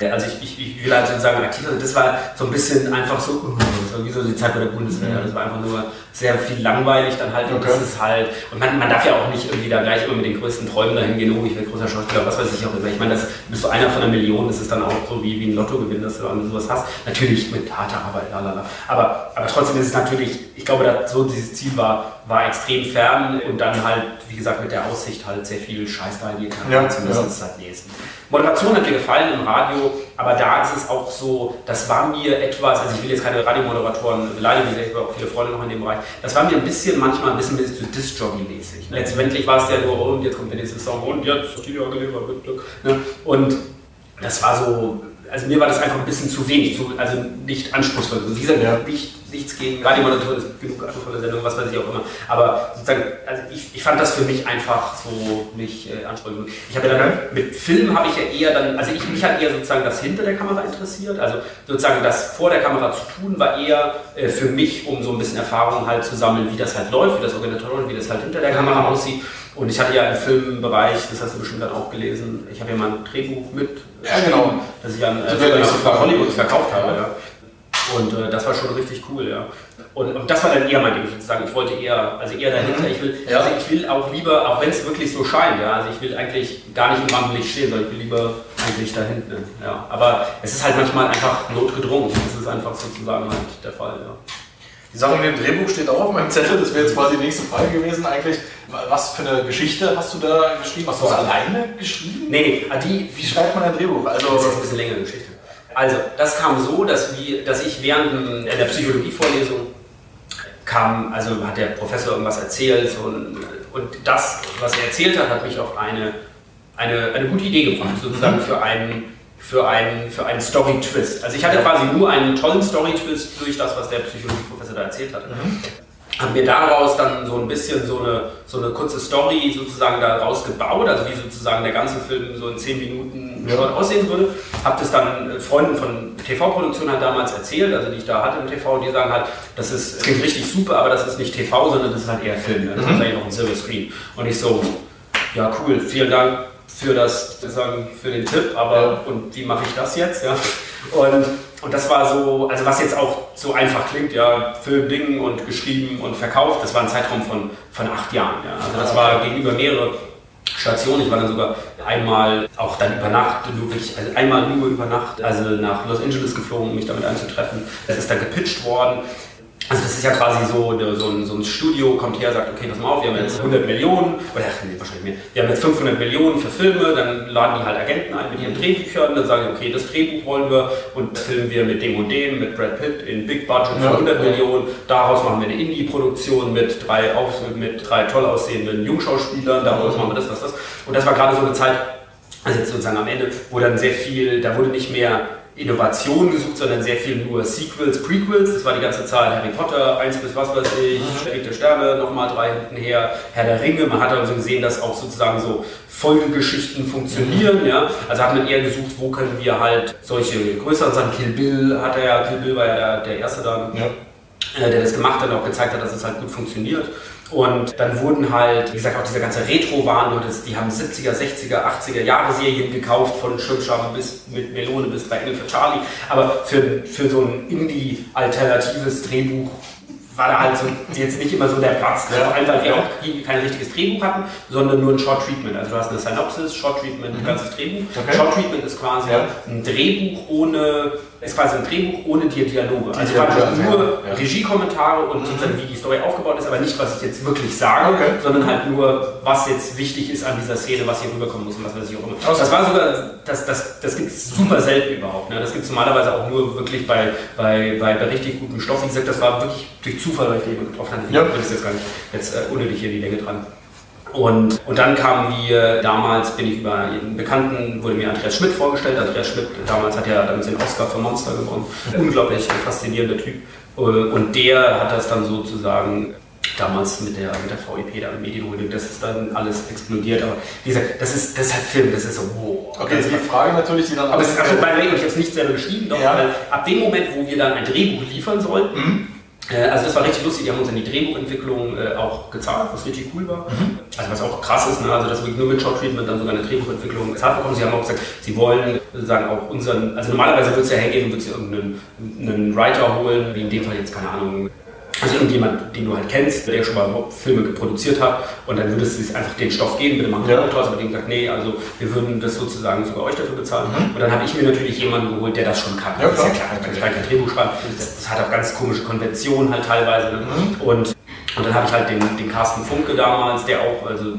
also ich, ich, ich will halt sozusagen aktiv sein. Das war so ein bisschen einfach so, so wie so die Zeit bei der Bundeswehr. Das war einfach nur sehr viel langweilig dann halt. Und Okay. das ist halt, und man, man darf ja auch nicht irgendwie da gleich immer mit den größten Träumen dahin gehen, oh, ich werde großer Schauspieler, was weiß ich auch immer. Ich meine, das bist du einer von einer Million, das ist dann auch so wie, wie ein Lottogewinn, dass du dann sowas hast. Natürlich mit harter Arbeit, lalala. Aber, aber trotzdem ist es natürlich, ich glaube, dass so dieses Ziel war, war extrem fern und dann halt, wie gesagt, mit der Aussicht halt sehr viel Scheiß da in die Kamera Ja, zu müssen, ja. das halt lesen. Moderation hat mir gefallen im Radio, aber da ist es auch so, das war mir etwas, also ich will jetzt keine Radiomoderatoren beleidigen, ich habe auch viele Freunde noch in dem Bereich, das war mir ein bisschen, manchmal ein bisschen, bisschen so Disc-Jockey-mäßig. Letztendlich war es ja nur, und jetzt kommt der nächste Song, und jetzt Studio geliefert, mit Glück. Ne? Und das war so, also mir war das einfach ein bisschen zu wenig, zu, also nicht anspruchsvoll. Wie gesagt, Ja. nicht, nichts gegen Radiomoderatoren, es gibt genug anspruchsvolle Sendungen, was weiß ich auch immer. Aber sozusagen, also ich, ich fand das für mich einfach so nicht äh, anspruchsvoll. Ich habe ja dann, mit Film habe ich ja eher dann, also ich, mich hat eher sozusagen das hinter der Kamera interessiert. Also sozusagen das vor der Kamera zu tun, war eher äh, für mich, um so ein bisschen Erfahrung halt zu sammeln, wie das halt läuft, wie das organisatorisch, wie das halt hinter der Kamera aussieht. Und ich hatte ja im Filmbereich, das hast du bestimmt dann auch gelesen, ich habe ja mal ein Drehbuch mit, Ja, genau. das ich an äh, Das. Hollywood verkauft habe. Ja. Und äh, das war schon richtig cool, ja. Und, und das war dann eher mein Ding, sozusagen. Ich wollte eher, also eher dahinter. Ich will, Mhm. Ja. also ich will auch lieber, auch wenn es wirklich so scheint, ja. Also ich will eigentlich gar nicht im Rampenlicht stehen, sondern ich will lieber eigentlich da hinten. Ja. Aber es ist halt manchmal einfach notgedrungen. Das ist einfach sozusagen halt der Fall, ja. Die Sache mit dem Drehbuch steht auch auf meinem Zettel, das wäre jetzt quasi die nächste Frage gewesen eigentlich. Was für eine Geschichte hast du da geschrieben? Hast du das alleine geschrieben? Nee, nee, ah, die, Wie schreibt man ein Drehbuch? Also, Das ist jetzt ein bisschen längere Geschichte. Also, das kam so, dass, wir, dass ich während ähm, der Psychologievorlesung kam, also hat der Professor irgendwas erzählt und, und das, was er erzählt hat, hat mich auf eine, eine, eine gute Idee gebracht, sozusagen für einen, für einen, für einen Story-Twist. Also ich hatte quasi nur einen tollen Story-Twist durch das, was der Psychologieprofessor da erzählt hat. Habe mir daraus dann so ein bisschen so eine, so eine kurze Story sozusagen daraus gebaut, also wie sozusagen der ganze Film so in 10 Minuten Ja. schon aussehen würde. Habe das dann äh, Freunden von TV-Produktion halt damals erzählt, also die ich da hatte im TV, die sagen halt, das ist, das klingt richtig super, aber das ist nicht TV, sondern das ist halt eher Film. Ja. Das ist eigentlich noch ein Silver Screen. Und ich so, ja cool, vielen Dank für das, sozusagen für den Tipp, aber und wie mache ich das jetzt? Ja? Und, und das war so, also was jetzt auch so einfach klingt, ja, Film, Ding und geschrieben und verkauft, das war ein Zeitraum von, von acht Jahren. Ja? Also das war gegenüber mehrere Stationen. Ich war dann sogar einmal auch dann über Nacht, nur wirklich, also einmal nur über Nacht, also nach Los Angeles geflogen, um mich damit einzutreffen. Das ist dann gepitcht worden. Also das ist ja quasi so, der- so, ein, so ein Studio kommt her, sagt, okay, pass mal auf, wir haben jetzt 100 Millionen, oder nee, wahrscheinlich mehr, wir haben jetzt 500 Millionen für Filme, dann laden die halt Agenten ein mit ihren Drehbüchern, dann sagen die, okay, das Drehbuch wollen wir und das filmen wir mit dem und dem, mit Brad Pitt in Big Budget für Ja, 100 ja. Millionen, daraus machen wir eine Indie-Produktion mit drei, auf, mit drei toll aussehenden Jungschauspielern, daraus machen wir das, das, das. Und das war gerade so eine Zeit, also jetzt sozusagen am Ende, wo dann sehr viel, da wurde nicht mehr Innovation gesucht, sondern sehr viel nur Sequels, Prequels. Das war die ganze Zeit Harry Potter, 1 bis was weiß ich, Mhm. Krieg der Sterne, nochmal drei hinten her, Herr der Ringe. Man hat also gesehen, dass auch sozusagen so Folgegeschichten funktionieren. Mhm. Ja? Also hat man eher gesucht, wo können wir halt solche größeren Sachen, Kill Bill hat er ja, Kill Bill war ja der, der erste da, äh, der das gemacht hat und auch gezeigt hat, dass es halt gut funktioniert. Und dann wurden halt, wie gesagt, auch dieser ganze das- die haben 70er, 60er, 80er Jahre Serien gekauft, von Schirmscham bis mit Melone bis bei Engel für Charlie. Aber für, für so ein Indie-alternatives Drehbuch war da halt so jetzt nicht immer so der Platz. Ne? Vor allem, weil die auch kein richtiges Drehbuch hatten, sondern nur ein Short Treatment. Also du hast eine Synopsis, Short Treatment, ein ganzes Drehbuch. Okay. Short Treatment ist quasi Ja. ein Drehbuch ohne, ist quasi ein Drehbuch ohne die Dialoge. Also Dialoge, praktisch nur Ja. Regiekommentare und sozusagen wie die Story aufgebaut ist, aber nicht, was ich jetzt wirklich sage, Okay. sondern halt nur, was jetzt wichtig ist an dieser Szene, was hier rüberkommen muss und was weiß ich auch immer. Also- Das war sogar, das, das, das gibt es super selten überhaupt. Ne? Das gibt es normalerweise auch nur wirklich bei, bei, bei, bei richtig gutem Stoff. Wie gesagt, das war wirklich durch Zufall, weil ich den getroffen hatte. Ich Ja. das jetzt gar nicht jetzt äh, unnötig hier die Länge dran. Und, und dann kamen wir, damals bin ich über einen Bekannten, wurde mir Andreas Schmidt vorgestellt. Andreas Schmidt, damals hat ja damals den Oscar für Monster gewonnen. Unglaublich faszinierender Typ. Und der hat das dann sozusagen damals mit der, mit der VIP, mit Medienholding, das ist dann alles explodiert. Aber wie gesagt, das ist, das ist halt Film, das ist so, wow. Okay, jetzt die Frage natürlich, die dann Aber es ist, also, by the way, ich habe es nicht selber geschrieben, doch, Ja. weil ab dem Moment, wo wir dann ein Drehbuch liefern sollten, äh, also das war richtig lustig, die haben uns dann die Drehbuchentwicklung äh, auch gezahlt, was richtig cool war. Also was auch krass ist, ne? also dass wir nur mit Short Treatment dann sogar eine Drehbuchentwicklung gezahlt bekommen. Sie haben auch gesagt, sie wollen sozusagen auch unseren, also normalerweise würde es ja hergehen und würde irgendeinen einen Writer holen, wie in dem Fall jetzt, keine Ahnung, also irgendjemand, den du halt kennst, der schon mal Filme produziert hat und dann würdest du es einfach den Stoff geben, bitte machen wir Ja. draus, aber dem gesagt, nee, also wir würden das sozusagen sogar euch dafür bezahlen. Und dann habe ich mir natürlich jemanden geholt, der das schon kann. Mhm. Ja, das ist ja klar. ich kann kein Drehbuch schreiben. Das, das hat auch ganz komische Konventionen halt teilweise. Ne? Mhm. Und, und dann habe ich halt den, den Carsten Funke damals, der auch, also, äh,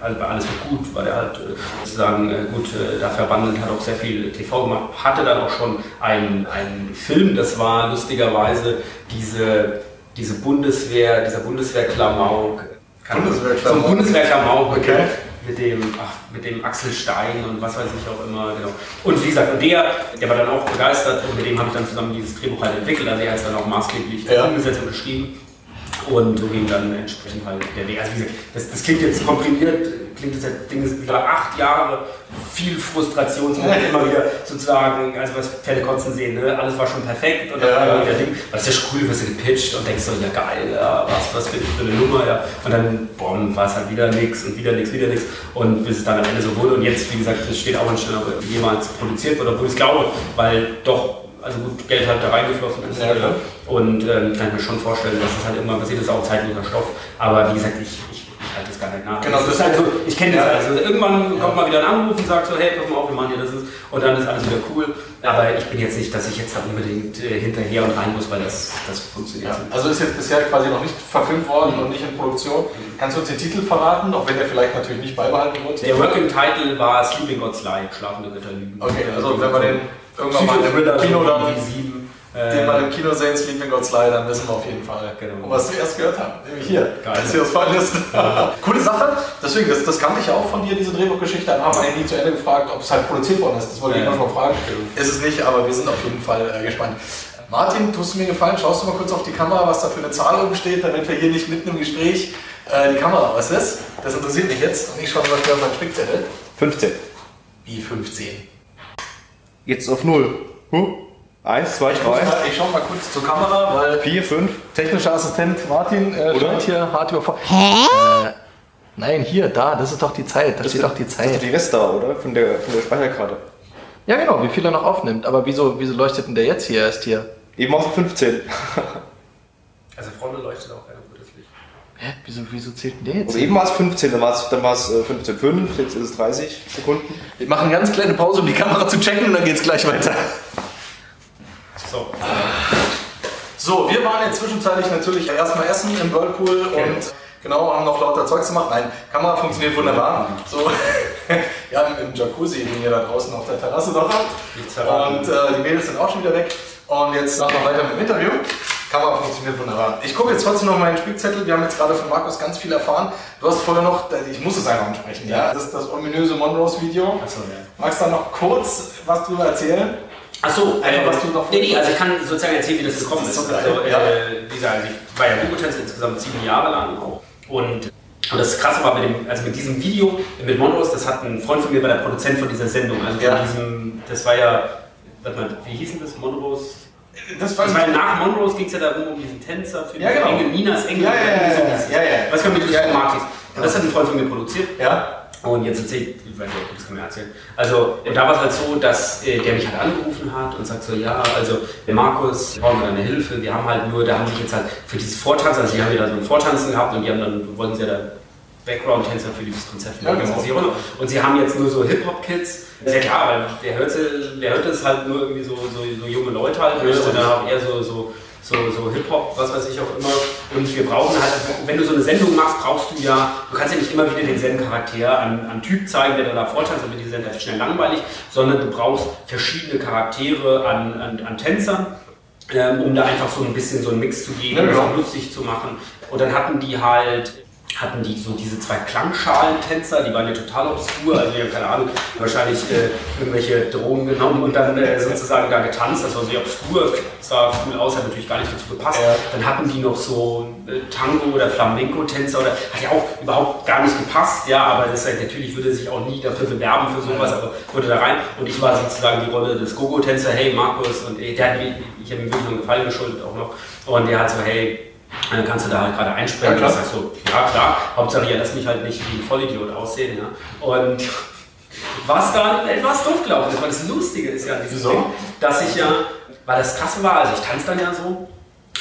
also bei Alles wird gut, war der halt äh, sozusagen äh, gut da verwandelt, hat auch sehr viel TV gemacht, hatte dann auch schon einen, einen Film, das war lustigerweise diese, diese Bundeswehr, dieser Bundeswehr-Klamauk. Bundeswehr-Klamauk? So ein Bundeswehr-Klamauk mit, Okay. dem- mit dem, ach, mit dem Axel Stein und was weiß ich auch immer, genau. Und wie gesagt, und der, der war dann auch begeistert und mit dem habe ich dann zusammen dieses Drehbuch halt entwickelt, also er hat es dann auch maßgeblich Ja. umgesetzt und geschrieben. Und so ging dann entsprechend halt der Weg. Also wie gesagt, das, das klingt jetzt komprimiert, klingt das Ding ist über acht Jahre viel Frustrationsmoment immer wieder sozusagen, also was Pferdekotzen sehen, ne? alles war schon perfekt und dann Ja, war ja. immer wieder Ding, das ist ja cool, wirst du gepitcht und denkst so, ja geil, ja, was, was für eine Nummer, ja. Und dann, boom, war es halt wieder nichts und wieder nichts, wieder nichts und bis es dann am Ende so wurde und jetzt, wie gesagt, es steht auch Stelle, ob jemals produziert wird, obwohl ich es glaube, weil doch also gut, Geld halt da reingeflossen ist. Ja, klar. Und ähm, kann ich mir schon vorstellen, dass es halt irgendwann passiert, das ist auch zeitloser Stoff. Aber wie gesagt, ich, ich, ich halte das gar nicht nach. Genau, das das ist halt so, ich kenne Ja. das. Also irgendwann kommt mal wieder ein Anruf und sagt so, hey, pass mal auf, wir machen hier das ist. Und dann ist alles wieder cool. Aber ich bin jetzt nicht, dass ich jetzt da unbedingt äh, hinterher und rein muss, weil das, das funktioniert. Ja, also ist jetzt bisher quasi noch nicht verfilmt worden und nicht in Produktion. Kannst du uns den Titel verraten, auch wenn der vielleicht natürlich nicht beibehalten wird? Der Working Title war Sleeping God's Lie, schlafende Götter lügen. Okay, also wenn wir den irgendwann mal Psychothriller, im Kino dann wie sieben. Den mal im Kino sehen, Sleeping God's Lie, dann wissen wir auf jeden Fall, Genau. was wir erst gehört haben. Nämlich hier, Geil. das hier aus Finest. Coole Sache. Deswegen, das, das kannte ich ja auch von dir, diese Drehbuchgeschichte. Dann haben wir eigentlich nie zu Ende gefragt, ob es halt produziert worden ist. Das wollte ich Ja. immer schon fragen. Ist es nicht, aber wir sind auf jeden Fall äh, gespannt. Martin, tust du mir gefallen? Schaust du mal kurz auf die Kamera, was da für eine Zahl oben steht, damit wir hier nicht mitten im Gespräch äh, die Kamera aus ist. Das interessiert mich jetzt. Und ich schaue mal auf meinen Spickzettel. 15. Wie 15? Jetzt auf 0. Huh? 1, 2, Ich, muss 3, mal, ich schau mal kurz zur Kamera, weil 4, 5. Technischer Assistent Martin äh, Oder? hier hart über. Hä? Äh, nein, hier, da, das ist doch die Zeit. Da steht doch die Das ist Zeit. die Rest da, oder? Von der, von der Speicherkarte. Ja, genau, wie viel er noch aufnimmt. Aber wieso, wieso leuchtet denn der jetzt hier erst hier? Eben auf 15. Also vorne leuchtet auch ein gutes Licht. Hä? Wieso, wieso zählt denn der jetzt? Also eben war es 15, dann war es dann war's, äh, 15,5, jetzt ist es 30 Sekunden. Wir machen eine ganz kleine Pause, um die Kamera zu checken und dann geht's gleich weiter. So, So, wir waren jetzt zwischenzeitlich natürlich erstmal essen im Whirlpool und genau, haben noch lauter Zeugs gemacht. Nein, Kamera funktioniert wunderbar. So, ja, im, Jacuzzi, den ihr da draußen auf der Terrasse noch habt. Und äh, die Mädels sind auch schon wieder weg. Und jetzt machen wir weiter mit dem Interview. Kamera funktioniert wunderbar. Ich gucke jetzt trotzdem noch meinen Spickzettel. Wir haben jetzt gerade von Markus ganz viel erfahren. Du hast vorher noch, ich muss es einfach ansprechen, ja. Das ist das ominöse Monrose-Video. Achso, ja. Magst du da noch kurz was drüber erzählen? Achso, Einfach, was du noch Nee, nee, also ich kann sozusagen erzählen, wie das gekommen ist. also, äh, wie gesagt, ich war ja Google-Tänzer insgesamt sieben Jahre lang auch. Und, und das Krasse war mit, dem, also mit diesem Video mit Monros, das hat ein Freund von mir, war der Produzent von dieser Sendung. Also von Ja. diesem, das war ja, warte mal, wie hieß denn das? Monros? Das war ja nach Monros ging es ja darum, um diesen Tänzer für Ja, diese genau. Engel, Ninas Engel. Ja, ja, ja, ja, ja, ja. Weiß gar nicht, wie du Ja, das ja. das hat ein Freund von mir produziert. Ja. Und jetzt erzählt, ob das kann man erzählen. Also, und da war es halt so, dass äh, der mich halt angerufen hat und sagt so, ja, also, der Markus, wir brauchen deine Hilfe. Wir haben halt nur, da haben sich jetzt halt für dieses Vortanzen, also die haben ja da so ein Vortanzen gehabt und die haben dann, wollten sie ja da Background-Tänzer für dieses Konzept Ja, genau. organisieren. Und sie haben jetzt nur so Hip-Hop-Kids. Ist ja klar, weil wer hört, wer hört das halt nur irgendwie so, so, so junge Leute halt, ne? Richtig. oder auch eher so, so, so, so Hip-Hop, was weiß ich auch immer. Und wir brauchen halt, wenn du so eine Sendung machst, brauchst du ja, du kannst ja nicht immer wieder denselben Charakter an, an Typ zeigen, der da vortanzt, dann wird die Sendung schnell langweilig, sondern du brauchst verschiedene Charaktere an, an, an Tänzern. Ähm, um da einfach so ein bisschen so einen Mix zu geben, Ja, das genau. auch lustig zu machen. Und dann hatten die halt hatten die so diese zwei Klangschalentänzer, die waren ja total obskur, also die haben keine Ahnung, wahrscheinlich äh, irgendwelche Drogen genommen und dann äh, sozusagen da getanzt, das war sehr obskur, sah cool aus, hat natürlich gar nicht dazu gepasst. Ja. Dann hatten die noch so äh, Tango- oder Flamenco-Tänzer, oder hat ja auch überhaupt gar nicht gepasst, ja, aber das ist, natürlich würde er sich auch nie dafür bewerben für sowas, aber wurde da rein und ich war sozusagen die Rolle des Gogo-Tänzer, hey Markus, und äh, der hat mir, ich habe ihm wirklich einen Gefallen geschuldet auch noch, und der hat so, hey, dann kannst du da halt gerade einspringen. Ja, und klar. ich sag so, ja klar, Hauptsache ja, lass mich halt nicht wie ein Vollidiot aussehen. Ja. Und was dann etwas doof gelaufen ist, weil das Lustige ist ja an diesem? Ding, dass ich ja, weil das krasse war, also ich tanze dann ja so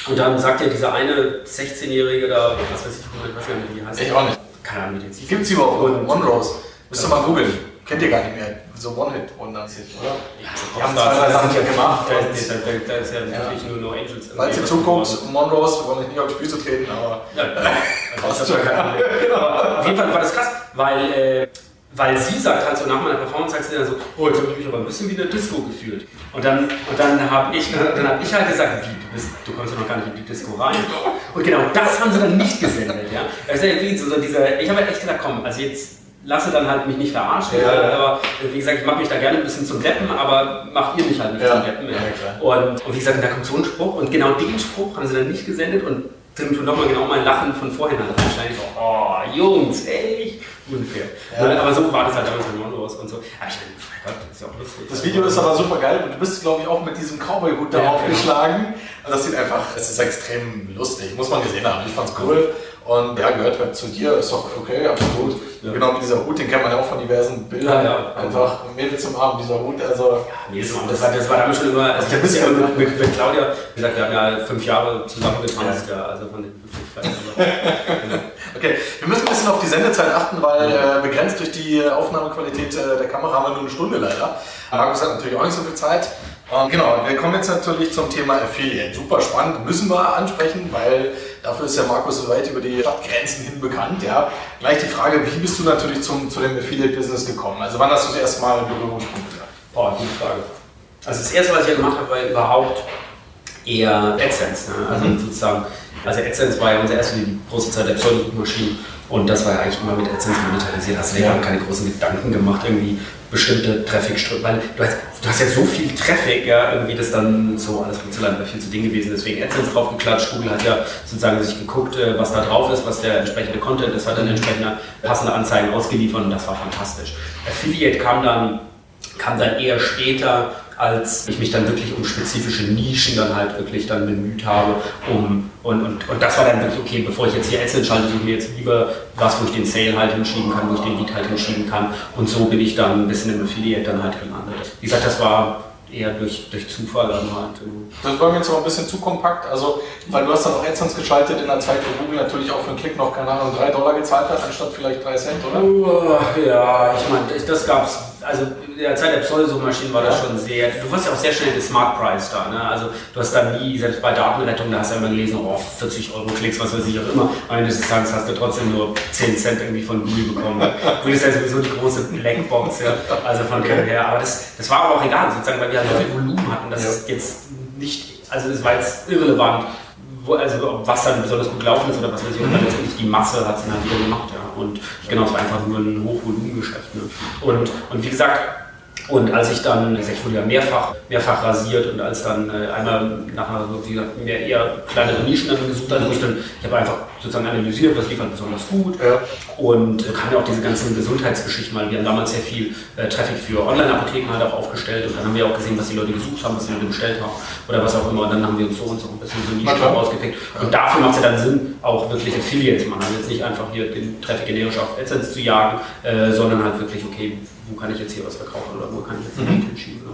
und dann sagt ja dieser eine 16-Jährige da, was weiß ich, ich weiß gar nicht, wie die heißt. Ich auch nicht. Keine Ahnung, wie die jetzt. Gibt's überhaupt? Und- Monrose. Müsst ihr mal googeln. Kennt ihr gar nicht mehr. So One-Hit-Wonders jetzt, oder? Ja, Die haben zwei, drei Sachen ja gemacht. Da, da, da, da ist ja wirklich nur No Angels. Falls ihr zuguckt, Monrose, wir wollen euch nicht auf die Füße treten, aber Ja, also das keine Auf jeden Fall war das krass, weil, äh, weil sie sagt halt so nach meiner Performance, sagt sie dann so, oh, jetzt habe ich mich aber ein bisschen wie in der Disco gefühlt. Und dann, und dann habe ich, dann hab ich halt gesagt, wie, du, bist, du kommst ja noch gar nicht in die Disco rein. Und genau das haben sie dann nicht gesendet. Ja? Also so, so dieser, ich habe halt echt gesagt, komm, also jetzt lasse dann halt mich nicht verarschen. Ja, ja. Aber wie gesagt, ich mache mich da gerne ein bisschen zum Deppen, aber macht ihr mich halt nicht Ja. zum Deppen. Ja. Und, und wie gesagt, da kommt so ein Spruch und genau den Spruch haben sie dann nicht gesendet und dann tun nochmal genau mein Lachen von vorhin an reinschneiden. Ich so, oh, Jungs, echt unfair. Ja. Aber so war das halt damals mit Monros und so. Aber ich meine, mein Gott, das ist ja auch lustig. Das Video ist aber super geil und du bist, glaube ich, auch mit diesem Cowboy-Hut da Ja, aufgeschlagen. Also das sieht einfach, es ist extrem lustig, muss man gesehen haben. Ich fand's cool und ja, gehört halt zu dir, ist doch okay, absolut. Ja. Genau wie dieser Hut, den kennt man ja auch von diversen Bildern. Ja, ja. Einfach Mädels im Arm, dieser Hut, also Nee, das, war, das, war, das war damals schon immer, also ich habe bisher mit, mit, mit Claudia, wie gesagt, wir haben ja fünf Jahre zusammen getanzt, ja. also von den Okay, wir müssen ein bisschen auf die Sendezeit achten, weil äh, begrenzt durch die Aufnahmequalität äh, der Kamera haben wir nur eine Stunde leider. Markus hat natürlich auch nicht so viel Zeit. Und genau, wir kommen jetzt natürlich zum Thema Affiliate. Super spannend, müssen wir ansprechen, weil dafür ist ja Markus so weit über die Stadtgrenzen hin bekannt. Ja. Gleich die Frage, wie bist du natürlich zum, zu dem Affiliate-Business gekommen? Also wann hast du das erste Mal Berührungspunkte? Boah, gute Frage. Also das erste, was ich ja gemacht habe, war überhaupt eher AdSense. Ne? Also sozusagen, also AdSense war ja unsere erste die große Zeit der Pseudosuchmaschinen und das war ja eigentlich immer mit AdSense monetarisiert. Hast du dir Ja. keine großen Gedanken gemacht, irgendwie bestimmte Traffic-Ströme, weil du hast, du hast ja so viel Traffic, ja, irgendwie das dann so alles rumzuleiten, wäre viel zu Ding gewesen. Deswegen AdSense draufgeklatscht. Google hat ja sozusagen sich geguckt, äh, was da drauf ist, was der entsprechende Content ist, hat dann entsprechende passende Anzeigen ausgeliefert und das war fantastisch. Affiliate kam dann kam dann eher später, als ich mich dann wirklich um spezifische Nischen dann halt wirklich dann bemüht habe. Um, und, und, und das war dann wirklich, okay, bevor ich jetzt hier Ads schalte, suche ich mir jetzt lieber was, wo ich den Sale halt hinschieben kann, wo ich den Lead halt hinschieben kann. Und so bin ich dann ein bisschen im Affiliate dann halt gelandet. Wie gesagt, das war eher durch, durch Zufall dann halt. Das war mir jetzt aber ein bisschen zu kompakt, also weil du hast dann auch AdSense geschaltet in der Zeit, wo Google natürlich auch für einen Klick noch, keine Ahnung, 3 Dollar gezahlt hat, anstatt vielleicht 3 Cent, oder? Ja, ich meine, das gab's. Also in der Zeit der Pseudosuchmaschinen war das schon sehr. Du wirst ja auch sehr schnell den Smart Price da. Ne? Also du hast dann nie, selbst bei Datenrettung, da hast du ja immer gelesen, oh, 40 Euro Klicks, was weiß ich auch immer. Am Ende des Tages hast du trotzdem nur 10 Cent irgendwie von Google bekommen. Google ist ja sowieso die große Blackbox, ja. Also von dem her. Aber das, das war aber auch egal, sozusagen, weil wir halt so viel Volumen hatten. Das Ja. ist jetzt nicht, also es war jetzt irrelevant. Wo, also was dann besonders gut gelaufen ist oder was weiß ich, und dann letztendlich die Masse hat es dann halt wieder gemacht, ja. Und genau, es war einfach nur ein Hochvolumengeschäft. Ne? Und, und wie gesagt, Und als ich dann, ich wurde ja mehrfach, mehrfach rasiert und als dann äh, einmal nach einer, so, wie gesagt, mehr eher kleinere Nischen dann gesucht hatte, wo ich dann, ich habe einfach sozusagen analysiert, was liefert besonders gut. Ja. Und so kamen ja auch diese ganzen Gesundheitsgeschichten mal. Wir haben damals sehr viel äh, Traffic für Online-Apotheken halt auch aufgestellt und dann haben wir auch gesehen, was die Leute gesucht haben, was die Leute bestellt haben oder was auch immer. Und dann haben wir uns so und so ein bisschen so Nischen rausgepickt. Und dafür macht es ja dann Sinn, auch wirklich Affiliates zu machen. Also jetzt nicht einfach hier den Traffic generisch auf AdSense zu jagen, äh, sondern halt wirklich, okay, wo kann ich jetzt hier was verkaufen oder wo kann ich jetzt Mhm. hier mhm. hinschieben. Ne?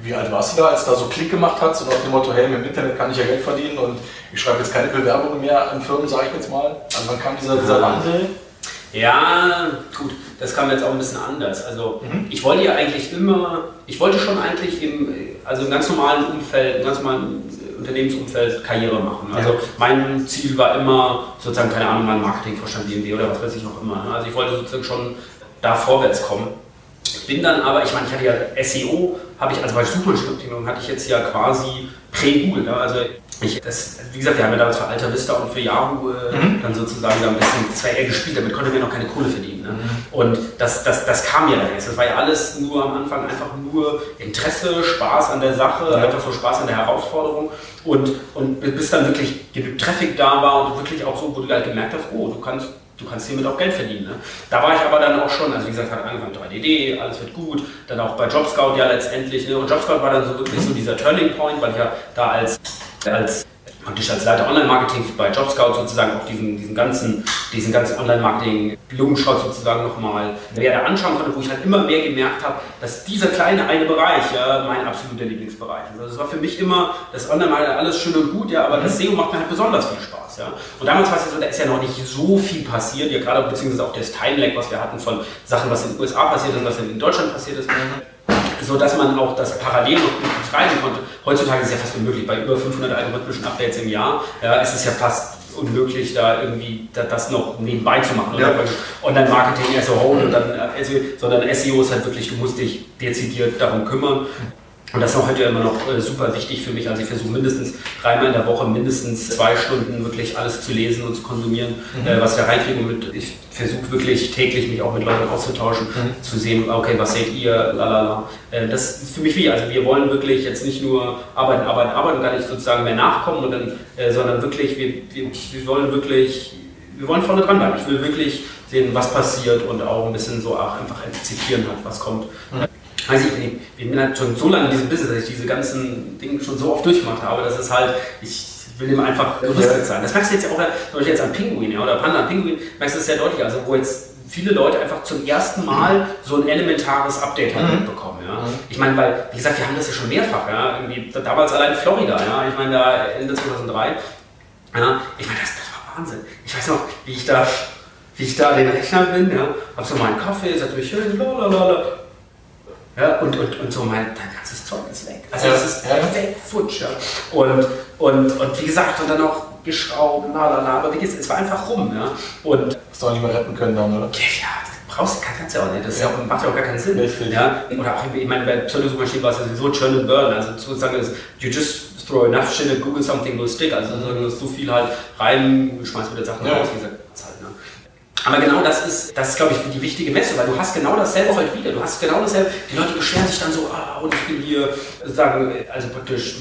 Wie alt warst du da, als du da so Klick gemacht hast und nach dem Motto, hey, im Internet kann ich ja Geld verdienen und ich schreibe jetzt keine Bewerbungen mehr an Firmen, sage ich jetzt mal. Also wann kam dieser, dieser Wandel? Ja, gut, das kam jetzt auch ein bisschen anders. Also ich wollte ja eigentlich immer, ich wollte schon eigentlich im, also im ganz normalen Umfeld, im ganz normalen Unternehmensumfeld Karriere machen. Also Ja. mein Ziel war immer sozusagen, keine Ahnung, mein Marketingvorstand BMW oder was weiß ich auch immer. ne? Also ich wollte sozusagen schon da vorwärts kommen. Bin dann aber, ich meine, ich hatte ja SEO, habe ich, also bei Suchmaschinenoptimierung hatte ich jetzt ja quasi prä-Google. Ne? Also ich, das, wie gesagt, wir haben ja damals für Alta Vista und für Yahoo äh, dann sozusagen da ein bisschen, das war eher gespielt, damit konnten wir noch keine Kohle verdienen. Ne? Und das, das, das kam ja dann erst. Das war ja alles nur am Anfang einfach nur Interesse, Spaß an der Sache, einfach so Spaß an der Herausforderung. Und, und bis dann wirklich genug Traffic da war und wirklich auch so, wo du halt gemerkt hast, oh, du kannst du kannst hiermit auch Geld verdienen. Ne? Da war ich aber dann auch schon, also wie gesagt, hat angefangen 3DD, alles wird gut, dann auch bei JobScout ja letztendlich. Ne? Und JobScout war dann so wirklich so dieser Turning Point, weil ich ja da als, als praktisch als Leiter Online-Marketing bei JobScout sozusagen auch diesen, diesen ganzen, diesen ganzen Online-Marketing-Blumenstrauß sozusagen nochmal mehr da anschauen konnte, wo ich halt immer mehr gemerkt habe, dass dieser kleine eine Bereich ja mein absoluter Lieblingsbereich ist. Also es war für mich immer das Online-Marketing alles schön und gut, ja, aber das SEO macht mir halt besonders viel Spaß. Ja. Und damals war es ja so, da ist ja noch nicht so viel passiert, ja gerade beziehungsweise auch das Time-Lag, was wir hatten von Sachen, was in den USA passiert ist, was in Deutschland passiert ist so dass man auch das parallel noch gut betreiben konnte. Heutzutage ist es ja fast unmöglich. Bei über 500 algorithmischen Updates im Jahr ja, ist es ja fast unmöglich, da irgendwie da, das noch nebenbei zu machen. Ja. Online-Marketing as a whole, und dann, äh, SEO, sondern SEO ist halt wirklich, du musst dich dezidiert darum kümmern. Und das ist auch heute immer noch äh, super wichtig für mich. Also ich versuche mindestens dreimal in der Woche mindestens zwei Stunden wirklich alles zu lesen und zu konsumieren, äh, was wir reinkriegen. Und mit, ich versuche wirklich täglich mich auch mit Leuten auszutauschen, zu sehen, okay, was seht ihr, lalala. Äh, das ist für mich wichtig. Also wir wollen wirklich jetzt nicht nur arbeiten, arbeiten, arbeiten, gar nicht sozusagen mehr nachkommen, und dann, sondern wirklich, wir, wir, wir wollen wirklich, wir wollen vorne dran bleiben. Ich will wirklich sehen, was passiert und auch ein bisschen so auch einfach antizipieren, halt, was kommt. Weiß ich, ich ich bin halt schon so lange in diesem Business, dass ich diese ganzen Dinge schon so oft durchgemacht habe, dass es halt, ich will dem einfach gerüstet sein. Das merkst du jetzt ja auch, zum Beispiel jetzt an Pinguin ja, oder Panda, an Pinguin, merkst du das sehr deutlich, also wo jetzt viele Leute einfach zum ersten Mal so ein elementares Update halt mitbekommen. Ja. Ich meine, weil, wie gesagt, wir haben das ja schon mehrfach, ja, irgendwie, damals allein in Florida, ja, ich meine, da Ende 2003, ja, ich meine, das, das war Wahnsinn. Ich weiß noch, wie ich da, wie ich da den Rechner bin, ja, hab so meinen Kaffee, setz mich hin, lalalala, ja, und, und, und so mein, dein ganzes Zeug ist weg. Also Ja. das ist Ja. weg, futsch. Ja. Und, und, und wie gesagt, und dann auch geschraubt, la la la, aber wie gesagt, es war einfach rum. Ja. Und Hast du auch nicht mehr retten können dann, oder? ja, das brauchst du, kannst ja auch nicht. Das Ja. macht ja auch gar keinen Sinn. Richtig. Ja? Oder auch, ich meine, bei Pseudosuchmaschinen war es ja sowieso Churn and Burn. Also sozusagen, ist, you just throw enough shit at Google, something will stick. Also sozusagen, so viel halt rein, schmeißt wieder Sachen Ja. raus, wie gesagt? Aber genau das ist, das ist, glaube ich, die wichtige Messe, weil du hast genau dasselbe heute wieder. Du hast genau dasselbe. Die Leute beschweren sich dann so, ah, und ich bin hier, sagen, also praktisch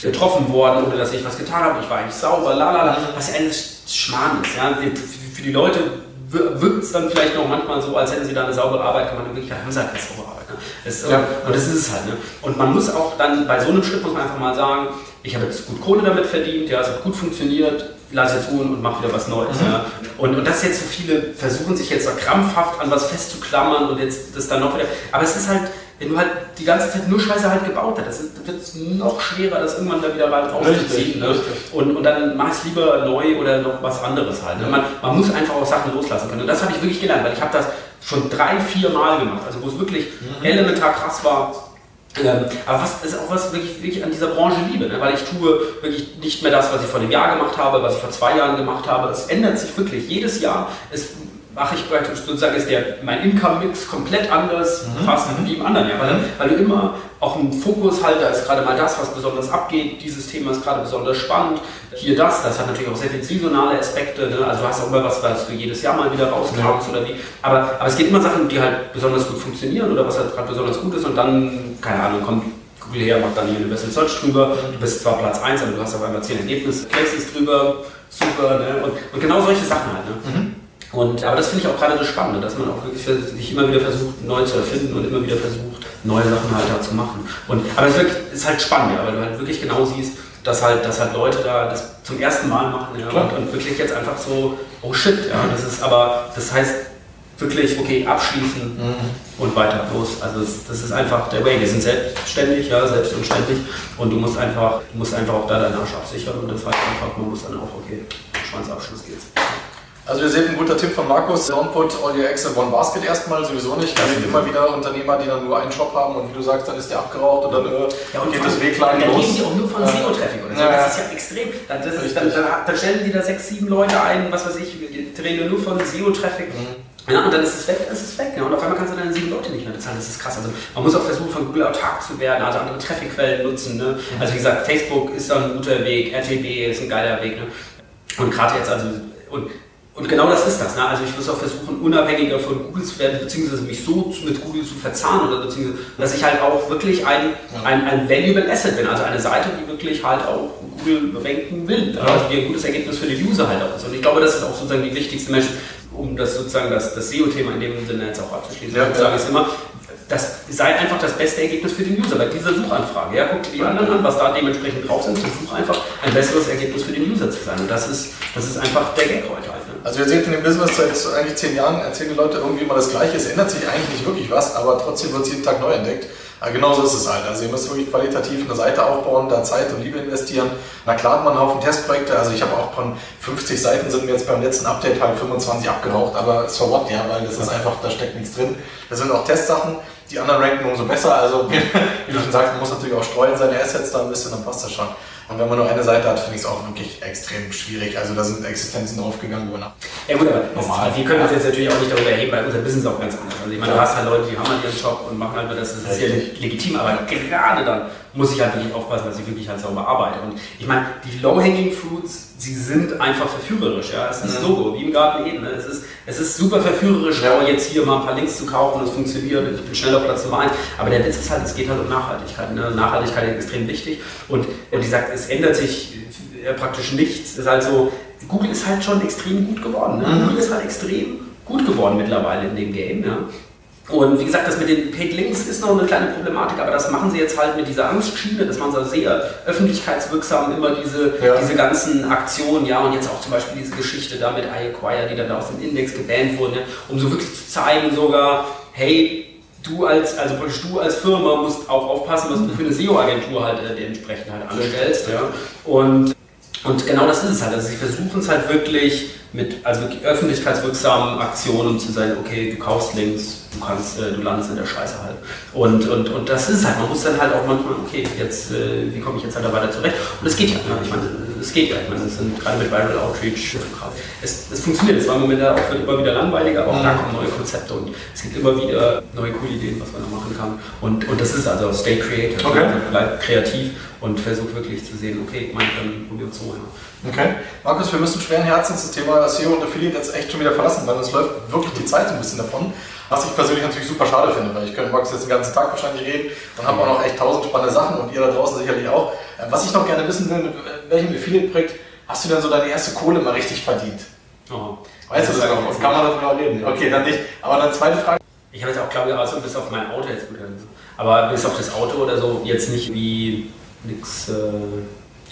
getroffen worden, ohne dass ich was getan habe. Ich war eigentlich sauber, la la la. Was ja alles Schmarrn ist. Ja? Für die Leute wir- wirkt es dann vielleicht noch manchmal so, als hätten sie da eine saubere Arbeit gemacht. In Wirklichkeit haben sie halt keine saubere Arbeit. Ne? Das, Ja. Und das ist es halt. Ne? Und man muss auch dann, bei so einem Schritt muss man einfach mal sagen, ich habe jetzt gut Kohle damit verdient, ja, es hat gut funktioniert, lass jetzt ruhen und mach wieder was Neues. Ja. Und, und das jetzt so viele versuchen sich jetzt so krampfhaft an was festzuklammern und jetzt das dann noch wieder. Aber es ist halt, wenn du halt die ganze Zeit nur Scheiße halt gebaut hast, das wird es noch schwerer, das irgendwann da wieder rauszuziehen. Ne? Und, und dann mach es lieber neu oder noch was anderes halt. Ne? Man, man muss einfach auch Sachen loslassen können. Und das habe ich wirklich gelernt, weil ich habe das schon drei, vier Mal gemacht. Also wo es wirklich elementar krass war. Ähm, aber was ist auch was wirklich, wirklich an dieser Branche liebe, ne? weil ich tue wirklich nicht mehr das, was ich vor einem Jahr gemacht habe, was ich vor zwei Jahren gemacht habe. Es ändert sich wirklich jedes Jahr. Es mache ich praktisch sozusagen, ist der, mein Income-Mix komplett anders, Mhm. fast wie im anderen Jahr. Weil, weil du immer auch einen Fokus halt, da ist gerade mal das, was besonders abgeht, dieses Thema ist gerade besonders spannend, hier das, das hat natürlich auch sehr viel saisonale Aspekte, ne? also du hast auch immer was, was du jedes Jahr mal wieder rauskramst oder wie, aber, aber es geht immer Sachen, die halt besonders gut funktionieren oder was halt gerade besonders gut ist und dann, keine Ahnung, kommt Google her, macht dann hier eine Bessel Search drüber, du bist zwar Platz 1, aber du hast auf einmal 10 Ergebnisse, Places drüber, super, ne? und, und genau solche Sachen halt. Ne? Und, aber das finde ich auch gerade das Spannende, dass man auch wirklich sich immer wieder versucht, neu zu erfinden und immer wieder versucht, neue Sachen halt da zu machen. Und, aber es ist, ist halt spannend, ja, weil du halt wirklich genau siehst, dass halt, dass halt Leute da das zum ersten Mal machen ja, und, und wirklich jetzt einfach so, oh shit, ja, das ist aber, das heißt wirklich, okay, abschließen und weiter los. Also das, das ist einfach der Way. Wir sind selbstständig, ja, selbst und ständig und du musst einfach, du musst einfach auch da deinen Arsch absichern und das heißt einfach, man muss dann auch, okay, Schwanzabschluss geht's. Also ihr seht ein guter Tipp von Markus, Don't put all your eggs in one basket erstmal, sowieso nicht. Es gibt immer wieder Unternehmer, die dann nur einen Shop haben und wie du sagst, dann ist der abgeraucht und dann äh, Ja, und geht das Wehklagen dann los. reden die auch nur von. SEO-Traffic oder so. Ja. Das ist ja extrem. Dann, ist, dann, dann, dann stellen die da sechs, sieben Leute ein, was weiß ich, die reden nur von SEO-Traffic. Mhm. Ja, und dann ist es weg, ist es weg. Ja. Und auf einmal kannst du deine sieben Leute nicht mehr bezahlen. Das ist krass. Also man muss auch versuchen, von Google autark zu werden, also andere Traffic-Quellen nutzen. Ne? Mhm. Also wie gesagt, Facebook ist da ein guter Weg, RTB ist ein geiler Weg. Ne? Und gerade jetzt, also, und, und genau das ist das. Ne? Also ich muss auch versuchen, unabhängiger von Google zu werden, beziehungsweise mich so mit Google zu verzahnen, oder beziehungsweise, dass ich halt auch wirklich ein, ein, ein valuable Asset bin. Also eine Seite, die wirklich halt auch Google ranken will. Also die ein gutes Ergebnis für den User halt auch ist. Und ich glaube, das ist auch sozusagen die wichtigste Message, um das sozusagen das, das SEO-Thema in dem Sinne jetzt auch abzuschließen. Ja, ich ja. sage es immer, das sei einfach das beste Ergebnis für den User bei dieser Suchanfrage. Ja, guck dir die anderen an, was da dementsprechend drauf sind. Versuch einfach ein besseres Ergebnis für den User zu sein. Und das ist, das ist einfach der Gag heute? Also ihr seht in dem Business seit eigentlich zehn Jahren erzählen die Leute irgendwie immer das Gleiche. Es ändert sich eigentlich nicht wirklich was, aber trotzdem wird es jeden Tag neu entdeckt. Aber genauso ist es halt. Also ihr müsst wirklich qualitativ eine Seite aufbauen, da Zeit und Liebe investieren. Na klar hat man einen Haufen Testprojekte. Also ich habe auch von 50 Seiten sind mir jetzt beim letzten Update halt 25 abgeraucht. Aber so what, ja, weil das ist einfach, da steckt nichts drin. Das sind auch Testsachen. Die anderen ranken umso besser. Also wie du schon sagst, man muss natürlich auch streuen seine Assets da ein bisschen, dann passt das schon. Und wenn man nur eine Seite hat, finde ich es auch wirklich extrem schwierig. Also da sind Existenzen draufgegangen über Nacht. Ja gut, aber Normal. wir können uns jetzt natürlich auch nicht darüber erheben, weil unser Business auch ganz anders ist. Also ich meine, du hast halt Leute, die haben halt ihren Job und machen halt das, das ist ja legitim, aber gerade dann muss ich halt wirklich aufpassen, dass ich wirklich halt sauber arbeite. Und ich meine, die Low-Hanging Fruits, sie sind einfach verführerisch, ja. Es ist Logo, wie im Garten Eden. Ne? Es ist, es ist super verführerisch, Ja. jetzt hier mal ein paar Links zu kaufen, das funktioniert, ich bin schnell auf Platz Nummer 1. Aber der Witz ist halt, es geht halt um Nachhaltigkeit. Ne? Nachhaltigkeit ist extrem wichtig. Und, und die sagt, es ändert sich äh, praktisch nichts. Es ist halt so, Google ist halt schon extrem gut geworden. Ne? Google ist halt extrem gut geworden mittlerweile in dem Game. Ja? Und wie gesagt, das mit den Paid Links ist noch eine kleine Problematik, aber das machen sie jetzt halt mit dieser Angstschiene, das machen sie sehr öffentlichkeitswirksam, immer diese, Ja. diese ganzen Aktionen, ja, und jetzt auch zum Beispiel diese Geschichte da mit iAcquire, die dann da aus dem Index gebannt wurden, ja, um so wirklich zu zeigen sogar, hey, du als, also praktisch du als Firma musst auch aufpassen, was du für eine SEO-Agentur halt äh, dementsprechend halt anstellst, ja. Und und genau das ist es halt. Also sie versuchen es halt wirklich mit also wirklich öffentlichkeitswirksamen Aktionen zu sein, okay, du kaufst Links, du kannst, äh, du landest in der Scheiße halt. Und, und, und das ist es halt. Man muss dann halt auch manchmal, okay, jetzt, äh, wie komme ich jetzt halt da weiter zurecht? Und es geht ja. ja. Ich meine, es geht ja. Ich meine, es sind gerade mit Viral Outreach es, es funktioniert. Es war im Moment auch immer wieder langweiliger, aber auch da kommen neue Konzepte und es gibt immer wieder neue coole Ideen, was man da machen kann. Und, und das ist also stay creative. Okay. Also bleib kreativ und versuch wirklich zu sehen, okay, mein, dann probieren wir es so. Okay. Markus, wir müssen schweren Herzens das Thema SEO und Affiliate jetzt echt schon wieder verlassen, weil uns läuft wirklich die Zeit ein bisschen davon. Was ich persönlich natürlich super schade finde, weil ich könnte Markus jetzt den ganzen Tag wahrscheinlich reden und habe auch noch echt tausend spannende Sachen und ihr da draußen sicherlich auch. Äh, Was ich noch gerne wissen will, mit welchem Affiliate-Projekt hast du denn so deine erste Kohle mal richtig verdient? Oh. Weißt du das Also, noch? Kann man darüber reden? Okay, dann nicht. Aber dann zweite Frage. Ich habe jetzt auch, glaube ich, also bis auf mein Auto jetzt gut. Aber bis auf das Auto oder so jetzt nicht wie nix. Äh,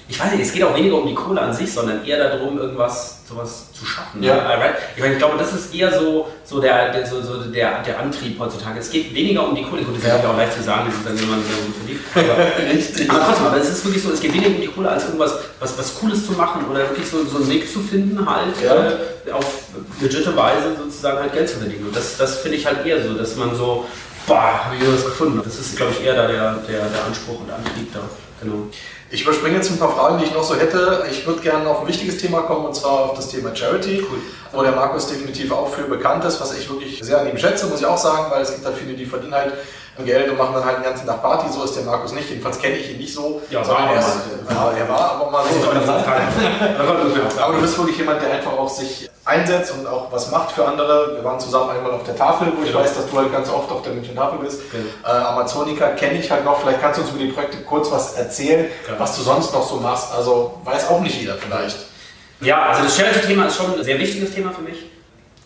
ich weiß nicht, es geht auch weniger um die Kohle an sich, sondern eher darum, irgendwas sowas zu schaffen. Ja. ne? Right? Ich, meine, ich glaube, das ist eher so, so, der, der, so, so der, der Antrieb heutzutage. Es geht weniger um die Kohle. Gut, das ist Ja. ja auch leicht zu sagen, das ist dann jemand, der gut verdient. Aber, trotzdem, aber es ist wirklich so, es geht weniger um die Kohle, als irgendwas was, was Cooles zu machen oder wirklich so, so einen Weg zu finden, halt Ja. äh, auf legitime Weise sozusagen halt Geld zu verdienen. Und das, das finde ich halt eher so, dass man so, boah, habe ich was gefunden. Das ist, glaube ich, eher da der, der, der Anspruch und Antrieb da. Genau. Ich überspringe jetzt ein paar Fragen, die ich noch so hätte. Ich würde gerne auf ein wichtiges Thema kommen, und zwar auf das Thema Charity, Cool. wo der Markus definitiv auch für bekannt ist, was ich wirklich sehr an ihm schätze, muss ich auch sagen, weil es gibt halt viele, die verdienen halt Geld und machen dann halt den ganzen Tag Party. So ist der Markus nicht. Jedenfalls kenne ich ihn nicht so. Ja, war er, ist, er war aber mal so. Aber du bist wirklich jemand, der einfach auch sich einsetzt und auch was macht für andere. Wir waren zusammen einmal auf der Tafel, wo ich Genau. weiß, dass du halt ganz oft auf der München Tafel bist. Genau. Äh, Amazonica kenne ich halt noch. Vielleicht kannst du uns über die Projekte kurz was erzählen, Ja. was du sonst noch so machst. Also weiß auch nicht jeder vielleicht. Ja, also das Charity-Thema ist schon ein sehr wichtiges Thema für mich.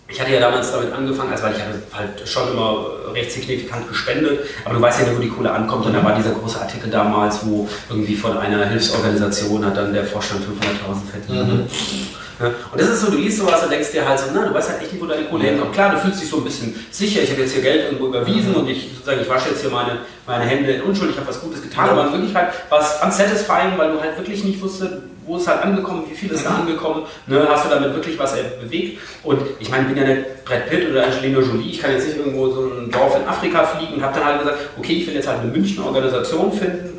Ich hatte ja damals damit angefangen, also weil ich hatte halt schon immer recht signifikant gespendet, aber du weißt ja nicht, wo die Kohle ankommt. Und da war dieser große Artikel damals, wo irgendwie von einer Hilfsorganisation hat dann der Vorstand 500.000 verdient. Ja, Und das ist so, du liest sowas und denkst dir halt so, na, du weißt halt echt nicht, wo deine Kohle herkommt. Klar, du fühlst dich so ein bisschen sicher, ich habe jetzt hier Geld irgendwo überwiesen und ich sozusagen, ich wasche jetzt hier meine, meine Hände in Unschuld, ich habe was Gutes getan, aber in Wirklichkeit war es unsatisfying, weil du halt wirklich nicht wusstest, wo ist halt angekommen, wie viel ist da angekommen, ne, hast du damit wirklich was bewegt. Und ich meine, ich bin ja nicht Brad Pitt oder Angelina Jolie, ich kann jetzt nicht irgendwo so ein Dorf in Afrika fliegen und habe dann halt gesagt, okay, ich will jetzt halt eine Münchner Organisation finden,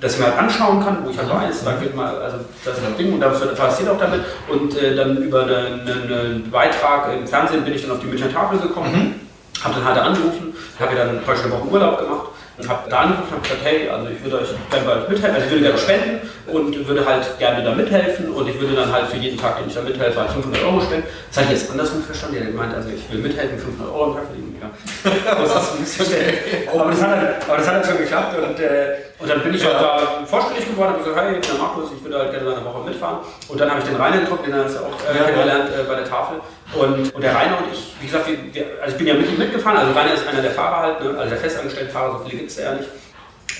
dass ich mir halt anschauen kann, wo ich halt weiß, da geht mal, also das ist das Ding und da passiert auch damit. Und äh, dann über einen eine, einen Beitrag im Fernsehen bin ich dann auf die Münchner Tafel gekommen, habe dann halt angerufen, habe mir dann heute eine Woche Urlaub gemacht und habe da angerufen und habe gesagt, hey, also ich würde euch gerne euch mithelfen, also ich würde gerne spenden und würde halt gerne da mithelfen und ich würde dann halt für jeden Tag, den ich da mithelfe, halt 500 Euro spenden. Das hatte ich jetzt andersrum verstanden, der hat gemeint, also ich will mithelfen, 500 Euro im Tag verdienen. Ja. Das ist ein bisschen schnell. Aber das hat halt, aber das hat halt schon geklappt und, äh, und dann bin ich halt da vorstellig geworden und gesagt, hey, der Markus, ich würde halt gerne eine Woche mitfahren. Und dann habe ich den Rainer getroffen, den hast du auch äh, Ja, ja. kennengelernt äh, bei der Tafel. Und, und der Rainer und ich, wie gesagt, wir, wir, also ich bin ja mit ihm mitgefahren, also Rainer ist einer der Fahrer halt, ne? also der festangestellten Fahrer, so viele gibt es ja nicht.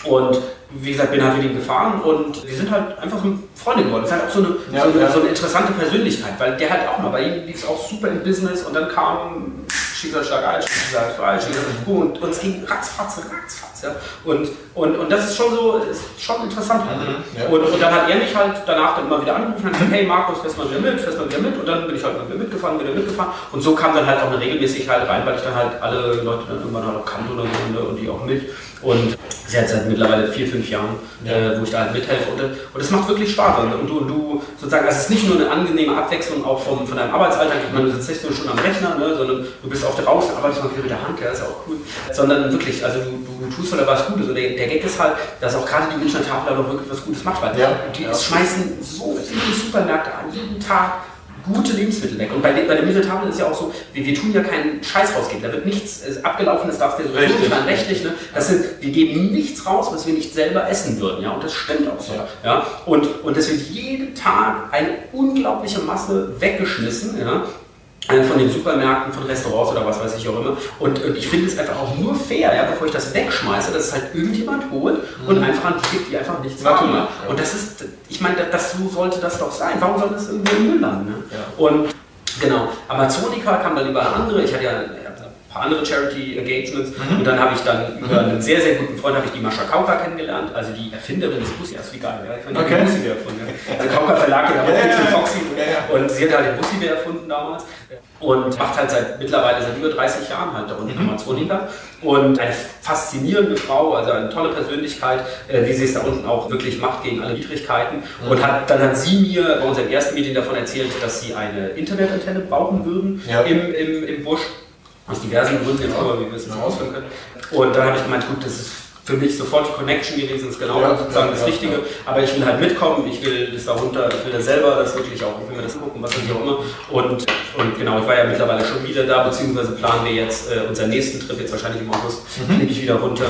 Und wie gesagt, bin halt mit ihm gefahren und wir sind halt einfach so Freunde geworden. Das ist halt auch so eine, Ja, so, eine ja. so eine interessante Persönlichkeit, weil der halt auch mal, bei ihm lief es auch super im Business und dann kam Schicksalsschlag 1, Schicksalsschlag 2, Schicksalsschlag 2 und uns ging ratzfatz, ratzfatz. Ja. Und, und, und das ist schon so, ist schon interessant. halt, ne? ja. und, und dann hat er mich halt danach dann immer wieder angerufen und gesagt, hey Markus, fährst mal wieder mit, fährst mal wieder mit und dann bin ich halt mal wieder mitgefahren, wieder mitgefahren und so kam dann halt auch eine Regelmäßigkeit rein, weil ich dann halt alle Leute dann irgendwann halt auch kannte oder so ne, und die auch mit und sie hat seit mittlerweile vier, fünf Jahren, äh, wo ich da halt mithelfe und, und es macht wirklich Spaß und, und, du, und du sozusagen, es ist nicht nur eine angenehme Abwechslung auch vom, von deinem Arbeitsalltag, ich meine, du sitzt nicht nur schon am Rechner, ne, sondern du bist auch draußen, arbeitest mal wieder mit der Hand, ja, ist ja auch cool, sondern wirklich, also du, du tust halt was Gutes und der, der Gag ist halt, dass auch gerade die Münchner Tafel da doch wirklich was Gutes macht, weil Ja, die ja. schmeißen so viele Supermärkte an jeden Tag gute Lebensmittel weg. Und bei, bei der Münchner Tafel ist ja auch so, wir, wir tun ja keinen Scheiß rausgeben. Da wird nichts äh, abgelaufen, das darfst du dir sowieso Richtig. nicht an, rechtlich. Ne? Das sind, wir geben nichts raus, was wir nicht selber essen würden. Ja? Und das stimmt auch so. Ja. Ja? Und, und es wird jeden Tag eine unglaubliche Masse weggeschmissen. Ja? Äh, von den Supermärkten, von Restaurants oder was weiß ich auch immer. Und, und ich finde es einfach auch nur fair, ja, bevor ich das wegschmeiße, dass es halt irgendjemand holt und einfach an die gibt, die einfach nichts haben. ja. Und das ist, ich meine, das, so sollte das doch sein. Warum soll das irgendwo im Müll landen? Ne? Ja. Und genau, Amazonica kam dann über andere, ich hatte ja ein paar andere Charity Engagements. Und dann habe ich dann über einen sehr, sehr guten Freund habe ich die Mascha Kauka kennengelernt, also die Erfinderin des Bussi, das ist wie geil, ja? ich fand Okay. den Bussi erfunden. Ja? Also Kauka Verlag, ja, Ja, ja, ja. Foxy und sie hat halt den Bussi erfunden damals. Und macht halt seit mittlerweile seit über 30 Jahren halt da unten Amazonica und eine faszinierende Frau, also eine tolle Persönlichkeit, äh, wie sie es da unten auch wirklich macht gegen alle Widrigkeiten. Und hat, dann hat sie mir bei unserem ersten Meeting davon erzählt, dass sie eine Internetantenne brauchen würden im, im, im Busch aus diversen Gründen, jetzt aber wie wir es jetzt ausführen können. Und dann habe ich gemeint, gut, das ist für mich sofort die Connection gewesen, ist genau Ja, sozusagen ja, das Richtige. ja. Aber ich will halt mitkommen, ich will das da runter, ich will das selber, das wirklich auch, ich will mir das gucken, was auch immer. Und, und genau, ich war ja mittlerweile schon wieder da, beziehungsweise planen wir jetzt äh, unseren nächsten Trip, jetzt wahrscheinlich im August, Mhm. fliege ich wieder runter.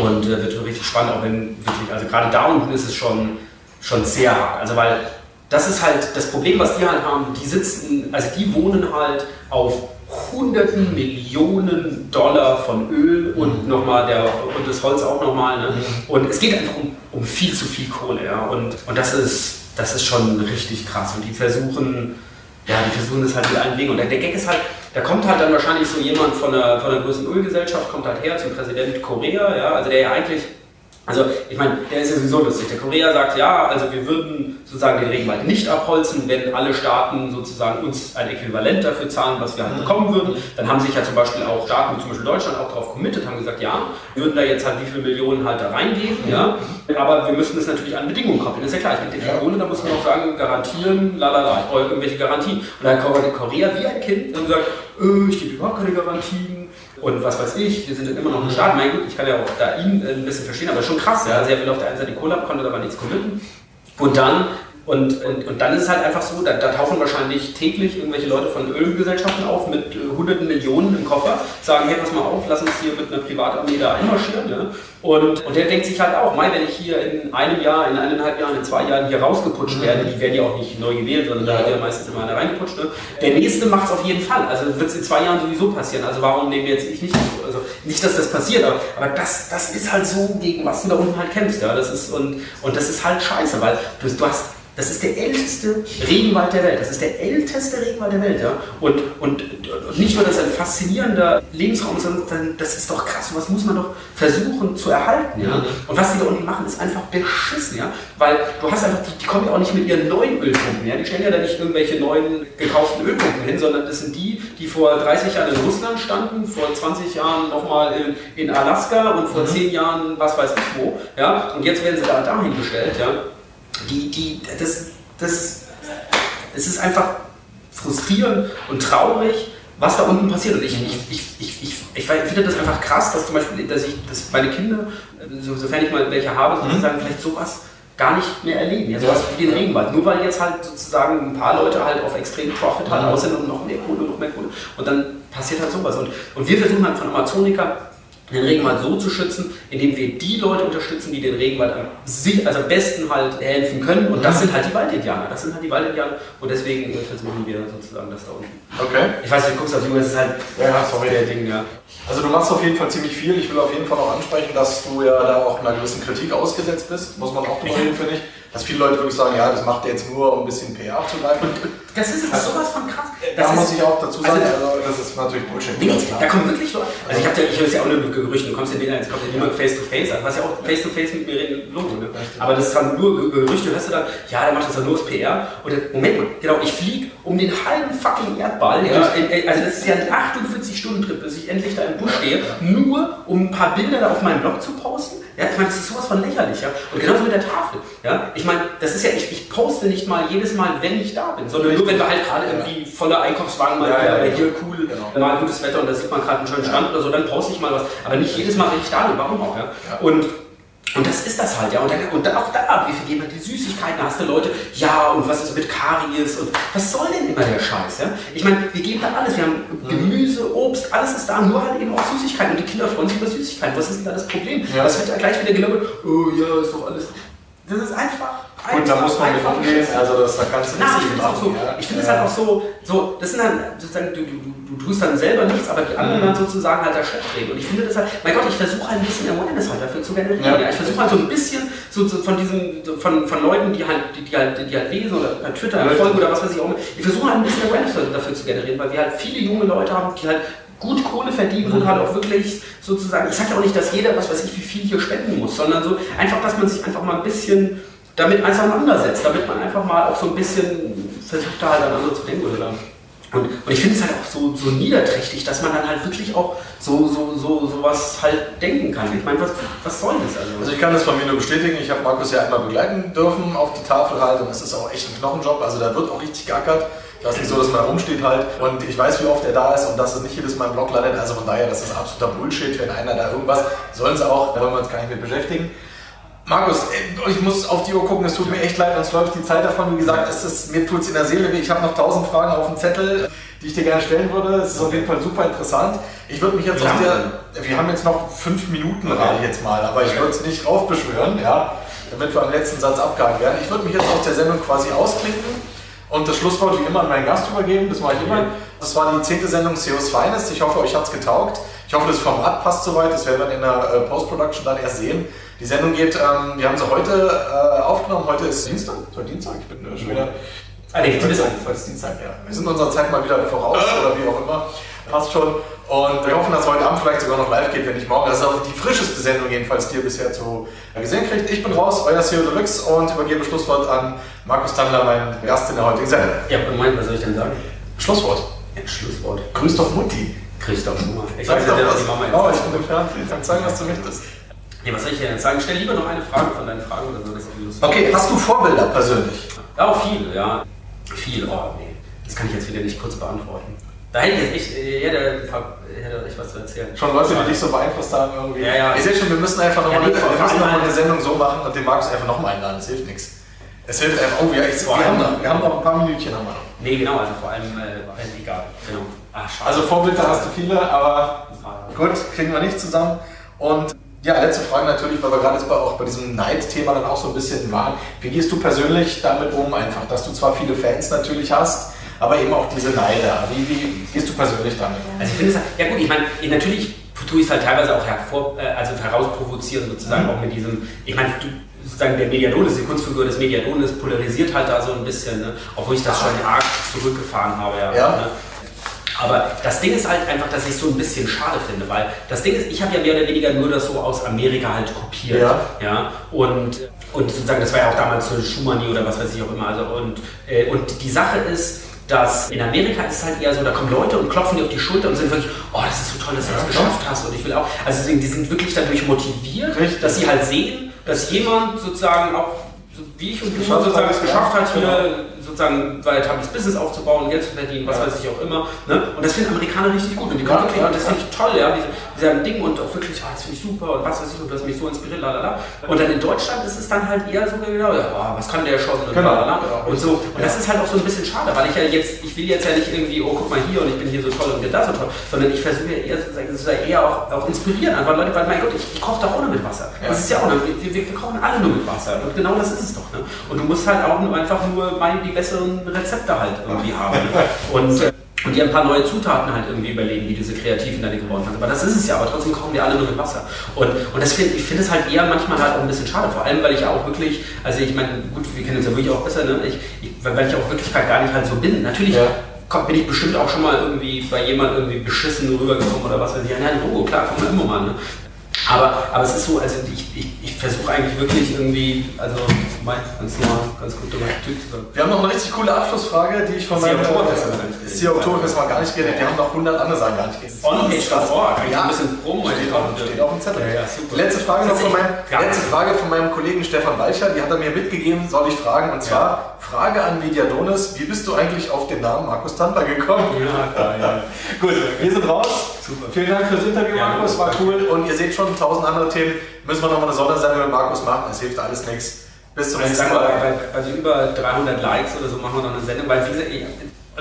Und äh, wird richtig spannend, auch wenn wirklich, also gerade da unten ist es schon, schon sehr hart. Also weil das ist halt das Problem, was die halt haben, die sitzen, also die wohnen halt auf hunderten Millionen Dollar von Öl und nochmal der und das Holz auch nochmal. Ne? Und es geht einfach um, um viel zu viel Kohle, ja. Und, und das ist, das ist schon richtig krass. Und die versuchen, ja, die versuchen das halt mit allen Wegen. Und der, der Gag ist halt, da kommt halt dann wahrscheinlich so jemand von der, von der größten Ölgesellschaft, kommt halt her zum Präsident Korea, ja, also der ja eigentlich Also, ich meine, der ist ja sowieso lustig. Der Korea sagt, ja, also wir würden sozusagen den Regenwald nicht abholzen, wenn alle Staaten sozusagen uns ein Äquivalent dafür zahlen, was wir halt bekommen würden. Dann haben sich ja zum Beispiel auch Staaten, wie zum Beispiel Deutschland, auch darauf committed, haben gesagt, ja, wir würden da jetzt halt wie viele Millionen halt da reingeben, ja, aber wir müssen das natürlich an Bedingungen koppeln. Das ist ja klar, ich viel Kohle, da muss man auch sagen, garantieren, lalala, ich brauche irgendwelche Garantien. Und dann kommt der Korea wie ein Kind und sagt, äh, ich gebe überhaupt keine Garantien und was weiß ich, wir sind dann immer noch ein Staat. Mein Gott, ich kann ja auch da ihn äh, ein bisschen verstehen, aber schon krass. Ja? Also er will auf der einen Seite die Kohle konnte aber nichts committen. Und dann und, und, und dann ist es halt einfach so, da, da tauchen wahrscheinlich täglich irgendwelche Leute von Ölgesellschaften auf mit äh, hunderten Millionen im Koffer, sagen, hey, pass mal auf, lass uns hier mit einer Privatarmee da einmarschieren. Ne? Und, und der denkt sich halt auch, mein, wenn ich hier in einem Jahr, in eineinhalb Jahren, in zwei Jahren hier rausgeputscht werde, die werden ja auch nicht neu gewählt, sondern da wird ja meistens immer einer reingeputscht. Ne? Der nächste macht es auf jeden Fall. Also wird es in zwei Jahren sowieso passieren. Also warum nehmen wir jetzt ich nicht, also nicht, dass das passiert, aber, aber das, das ist halt so, gegen was du da unten halt kämpfst. Ja? Das ist, und, und das ist halt scheiße, weil du, du hast das ist der älteste Regenwald der Welt. Das ist der älteste Regenwald der Welt. Ja? Und, und, und nicht nur, dass er ein faszinierender Lebensraum ist, sondern das ist doch krass. Was muss man doch versuchen zu erhalten. Ja? Und was die da unten machen, ist einfach beschissen. Ja? Weil du hast einfach, die, die kommen ja auch nicht mit ihren neuen Ölpumpen. Ja? Die stellen ja da nicht irgendwelche neuen gekauften Ölpumpen hin, sondern das sind die, die vor 30 Jahren in Russland standen, vor 20 Jahren nochmal in, in Alaska und vor mhm. 10 Jahren was weiß ich wo. Ja? Und jetzt werden sie da dahin gestellt. Ja? Die, die, das, das, es ist einfach frustrierend und traurig, was da unten passiert. Und ich, ich, ich, ich, ich, ich finde das einfach krass, dass zum Beispiel, dass ich, dass meine Kinder, sofern ich mal welche habe, mhm. sozusagen vielleicht sowas gar nicht mehr erleben. Ja, sowas wie den Regenwald. Nur weil jetzt halt sozusagen ein paar Leute halt auf extrem Profit halt mhm. aus sind und noch mehr Kohle, noch mehr Kohle. Und dann passiert halt sowas. Und, und wir versuchen halt von Amazonica den Regenwald so zu schützen, indem wir die Leute unterstützen, die den Regenwald am, also am besten halt helfen können. Und das sind halt die Waldindianer. Das sind halt die Waldindianer. Und deswegen versuchen wir sozusagen das da unten. Okay. Ich weiß, du guckst auf Junge, das ist halt ja, sorry. der Ding, ja. Also du machst auf jeden Fall ziemlich viel. Ich will auf jeden Fall noch ansprechen, dass du ja da auch einer gewissen Kritik ausgesetzt bist. Muss man auch drüber reden, finde ich dass viele Leute wirklich sagen, ja, das macht er jetzt nur, um ein bisschen PR zu leiten. Das ist jetzt also, sowas von krass. Das da muss ich auch dazu sagen, also, also, das ist natürlich Bullshit. Nee, da kommen wirklich Leute. Also ich, ja, ich höre es ja auch nur mit Gerüchten, du kommst ja nicht, jetzt kommt ja niemand face to face, also hast ja auch face to face mit mir reden, Logo. Ne? Aber das ist dann nur Gerüchte, hörst du dann, ja, der macht das dann nur aus PR. Und Moment mal, genau, ich fliege um den halben fucking Erdball, ja, also das ist ja ein 48-Stunden-Trip, bis ich endlich da im Busch stehe, nur um ein paar Bilder da auf meinem Blog zu posten ja, ich meine, das ist sowas von lächerlich. Ja? Und genauso mit der Tafel. Ja? Ich meine, das ist ja, ich, ich poste nicht mal jedes Mal, wenn ich da bin, sondern nur, wenn wir halt gerade irgendwie voller Einkaufswagen mal ja, ja, ja, hier cool, genau. mal gutes Wetter und da sieht man gerade einen schönen Strand oder so, dann poste ich mal was. Aber nicht jedes Mal, wenn ich da bin. Warum auch? Ja? Und und das ist das halt, ja. Und dann, und dann auch da, wir vergeben halt die Süßigkeiten, da hast du Leute, ja, und was ist mit Karies und was soll denn immer der Scheiß, ja? Ich meine, wir geben da alles, wir haben Gemüse, Obst, alles ist da, nur halt eben auch Süßigkeiten. Und die Kinder freuen sich über Süßigkeiten. Was ist denn da das Problem? Ja. Was wird da gleich wieder gelabert? Oh ja, ist doch alles. Das ist einfach und da muss man mit umgehen, also das, da kannst du nicht ich finde so, ich finde es halt auch so, so, das sind dann sozusagen, du, du, du tust dann selber nichts, aber die anderen mhm. dann sozusagen halt da schlecht reden. Und ich finde das halt, mein Gott, ich versuche halt ein bisschen Awareness halt dafür zu generieren. Ja. Ich versuche halt so ein bisschen so, so von diesen, von, von Leuten, die halt, die, die, halt, die halt lesen oder bei Twitter folgen oder was weiß ich auch immer, ich versuche halt ein bisschen Awareness dafür zu generieren, weil wir halt viele junge Leute haben, die halt gut Kohle verdienen und halt auch wirklich sozusagen, ich sage ja auch nicht, dass jeder, was weiß ich, wie viel hier spenden muss, sondern so einfach, dass man sich einfach mal ein bisschen damit auseinandersetzt, damit man einfach mal auch so ein bisschen versucht, da halt an andere zu denken oder und, und ich finde es halt auch so, so niederträchtig, dass man dann halt wirklich auch so, so, so, so was halt denken kann. Ich meine, was, was soll das also? Also ich kann das von mir nur bestätigen, ich habe Markus ja einmal begleiten dürfen auf die Tafel halt und es ist auch echt ein Knochenjob, also da wird auch richtig gackert. Das ist nicht so, dass man da rumsteht halt und ich weiß, wie oft er da ist und dass es nicht jedes Mal im Blog landet. Also von daher, das ist absoluter Bullshit, wenn einer da irgendwas, sollen sie auch, da wollen wir uns gar nicht mit beschäftigen. Markus, äh, ich muss auf die Uhr gucken, es tut mir echt leid, uns läuft die Zeit davon. Wie gesagt, es ist, mir tut es in der Seele weh. Ich habe noch tausend Fragen auf dem Zettel, die ich dir gerne stellen würde. Es ist auf jeden Fall super interessant. Ich würde mich jetzt aus der. Wir haben jetzt noch fünf Minuten rein jetzt mal, aber ich würde es nicht raufbeschwören, ja, damit wir am letzten Satz abgehakt werden. Ich würde mich jetzt aus der Sendung quasi ausklinken und das Schlusswort wie immer an meinen Gast übergeben. Das mache ich immer. Das war die zehnte Sendung CEOs Finest. Ich hoffe, euch hat es getaugt. Ich hoffe, das Format passt soweit. Das werden wir in der äh, Post-Production dann erst sehen. Die Sendung geht, ähm, wir haben sie heute äh, aufgenommen, heute ist Dienstag, heute Dienstag, ich bin äh, schon wieder Ah, nee, Heute Dienstag. ist Dienstag, ja. Wir sind unserer Zeit mal wieder voraus oder wie auch immer. Passt schon. Und wir hoffen, dass heute Abend vielleicht sogar noch live geht, wenn nicht morgen. Das ist auch die frischeste Sendung jedenfalls, die ihr bisher zu gesehen kriegt. Ich bin raus, euer CEO Deluxe und übergebe Schlusswort an Markus Tandler, mein Gast in der heutigen Sendung. Ja, Moment, was soll ich denn sagen? Schlusswort. Ja, Schlusswort. Grüß doch Mutti. Christoph Schumacher. Ich Sag weiß doch nicht, was. die Mama Oh, ich bin im Fernsehen. Sag sagen, was du möchtest. Nee, was soll ich dir denn sagen? Stell lieber noch eine Frage von deinen Fragen oder so. Das ist. Okay, hast du Vorbilder persönlich? Ja, auch viele, ja. Viel, oh nee. Das kann ich jetzt wieder nicht kurz beantworten. Da hätte ich echt, äh, hätte, hätte ich was zu erzählen. Schon Leute, die dich so beeinflusst haben irgendwie. Ja, ja. Ich sehe schon, wir müssen einfach nochmal Ja, nee, allem noch mal halt- eine Sendung so machen und den Markus einfach nochmal einladen. Das hilft nichts. Es hilft einfach. Oh ja, ich, Vor wir, haben allem- noch, wir haben noch ein paar Minütchen. Haben wir noch. Nee, genau, also vor allem, äh, egal. Genau. Ah, schade. Also Vorbilder hast du viele, aber gut, kriegen wir nicht zusammen. Und ja, letzte Frage natürlich, weil wir gerade jetzt bei, auch bei diesem Neid-Thema dann auch so ein bisschen waren. Wie gehst du persönlich damit um? Einfach, dass du zwar viele Fans natürlich hast, aber eben auch diese Neider. Wie, wie gehst du persönlich damit um? Also ich finde es, ja gut, ich meine, ich- natürlich tue ich es halt teilweise auch hervor, äh, also herausprovozieren sozusagen auch mit diesem, ich meine, du, sozusagen der Mediadonis, die Kunstfigur des Mediadonis polarisiert halt da so ein bisschen, ne? obwohl ich das schon arg zurückgefahren habe. Ja. Ja. Ne? Aber das Ding ist halt einfach, dass ich es so ein bisschen schade finde, weil das Ding ist, ich habe ja mehr oder weniger nur das so aus Amerika halt kopiert. Ja. Ja, und, und sozusagen, das war ja auch damals so Schumani oder was weiß ich auch immer. Also, und, äh, und die Sache ist, dass in Amerika ist es halt eher so, da kommen Leute und klopfen dir auf die Schulter und sind wirklich, oh, das ist so toll, dass du das geschafft hast und ich will auch. Also deswegen, die sind wirklich dadurch motiviert, Richtig. dass sie halt sehen, dass jemand sozusagen auch so wie ich und du sozusagen es geschafft ja, hat, hier genau. Sozusagen weiter das Business aufzubauen, Geld zu verdienen, was Ja. weiß ich auch immer. Ne? Und das finden Amerikaner richtig gut. Und die kommen wirklich, und das finde ich toll, ja, dieser Ding und auch wirklich, ah, das finde ich super und was weiß ich, und das mich so inspiriert, lalala. Und dann in Deutschland ist es dann halt eher so, genau, ja, ah, was kann der schon und Genau, lalala. genau, Und so. Und das ja. ist halt auch so ein bisschen schade, weil ich ja jetzt, ich will jetzt ja nicht irgendwie, oh, guck mal hier und ich bin hier so toll und bin da so toll, sondern ich versuche ja eher sozusagen, das eher auch, auch inspirieren, einfach Leute, weil mein Gott, ich, ich koche doch auch nur mit Wasser. Ja. Das ist ja auch, nur- wir, wir, kochen alle nur mit Wasser. Und genau das ist es doch. Ne? Und du musst halt auch nur einfach nur die besseren Rezepte halt irgendwie haben. Und, äh, und dir ein paar neue Zutaten halt irgendwie überlegen, wie du sie kreativ in deine geworden hast. Aber das ist es ja, aber trotzdem kochen wir alle nur mit Wasser. Und, und das find, ich finde es halt eher manchmal halt auch ein bisschen schade, vor allem weil ich ja auch wirklich, also ich meine, gut, wir kennen uns ja wirklich auch besser, ne? ich, ich, weil ich auch wirklich halt gar nicht halt so bin. Natürlich Ja. bin ich bestimmt auch schon mal irgendwie bei jemand irgendwie beschissen rübergekommen oder was weiß ich. Ja, nein, Logo, klar, kommt man immer mal. Ne? Aber, aber es ist so, also ich, ich, ich versuche eigentlich wirklich irgendwie, also mein, ganz normal, ganz gut dummer Typ zu sein. Wir haben noch eine richtig coole Abschlussfrage, die ich von meinem die Oktoberfest mal gar nicht geredet. Wir haben noch 100 andere Sachen gar nicht geredet. Onpage.org, eigentlich Ja. ein bisschen Promo Steht auf, auch. steht auf dem Zettel. Ja, ja, super. Letzte Frage noch von meinem, Ja. letzte Frage von meinem Kollegen Stefan Walcher, die hat er mir mitgegeben, soll ich fragen. Und zwar, Frage an Mediadonis, wie bist du eigentlich auf den Namen Markus Tandler gekommen? Ja, klar, ja. Gut, wir sind raus. Super. Vielen Dank fürs Interview, Ja, Markus, war cool. Und ihr seht schon, tausend andere Themen. Müssen wir nochmal eine Sondersendung mit Markus machen, es hilft alles nichts. Bis zum Also nächsten mal, Mal. bei, bei so über 300 Likes oder so machen wir noch eine Sendung, weil ich-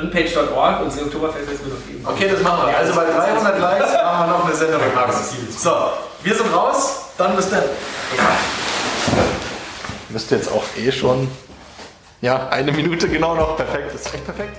onpage.org und das Oktoberfest wird es mir noch geben. Okay, das machen wir. Also bei 300 Likes machen wir noch eine Sendung mit Markus. So, wir sind raus, dann bis dann. Müsste jetzt auch eh schon. Ja, eine Minute genau noch. Perfekt, das ist echt perfekt.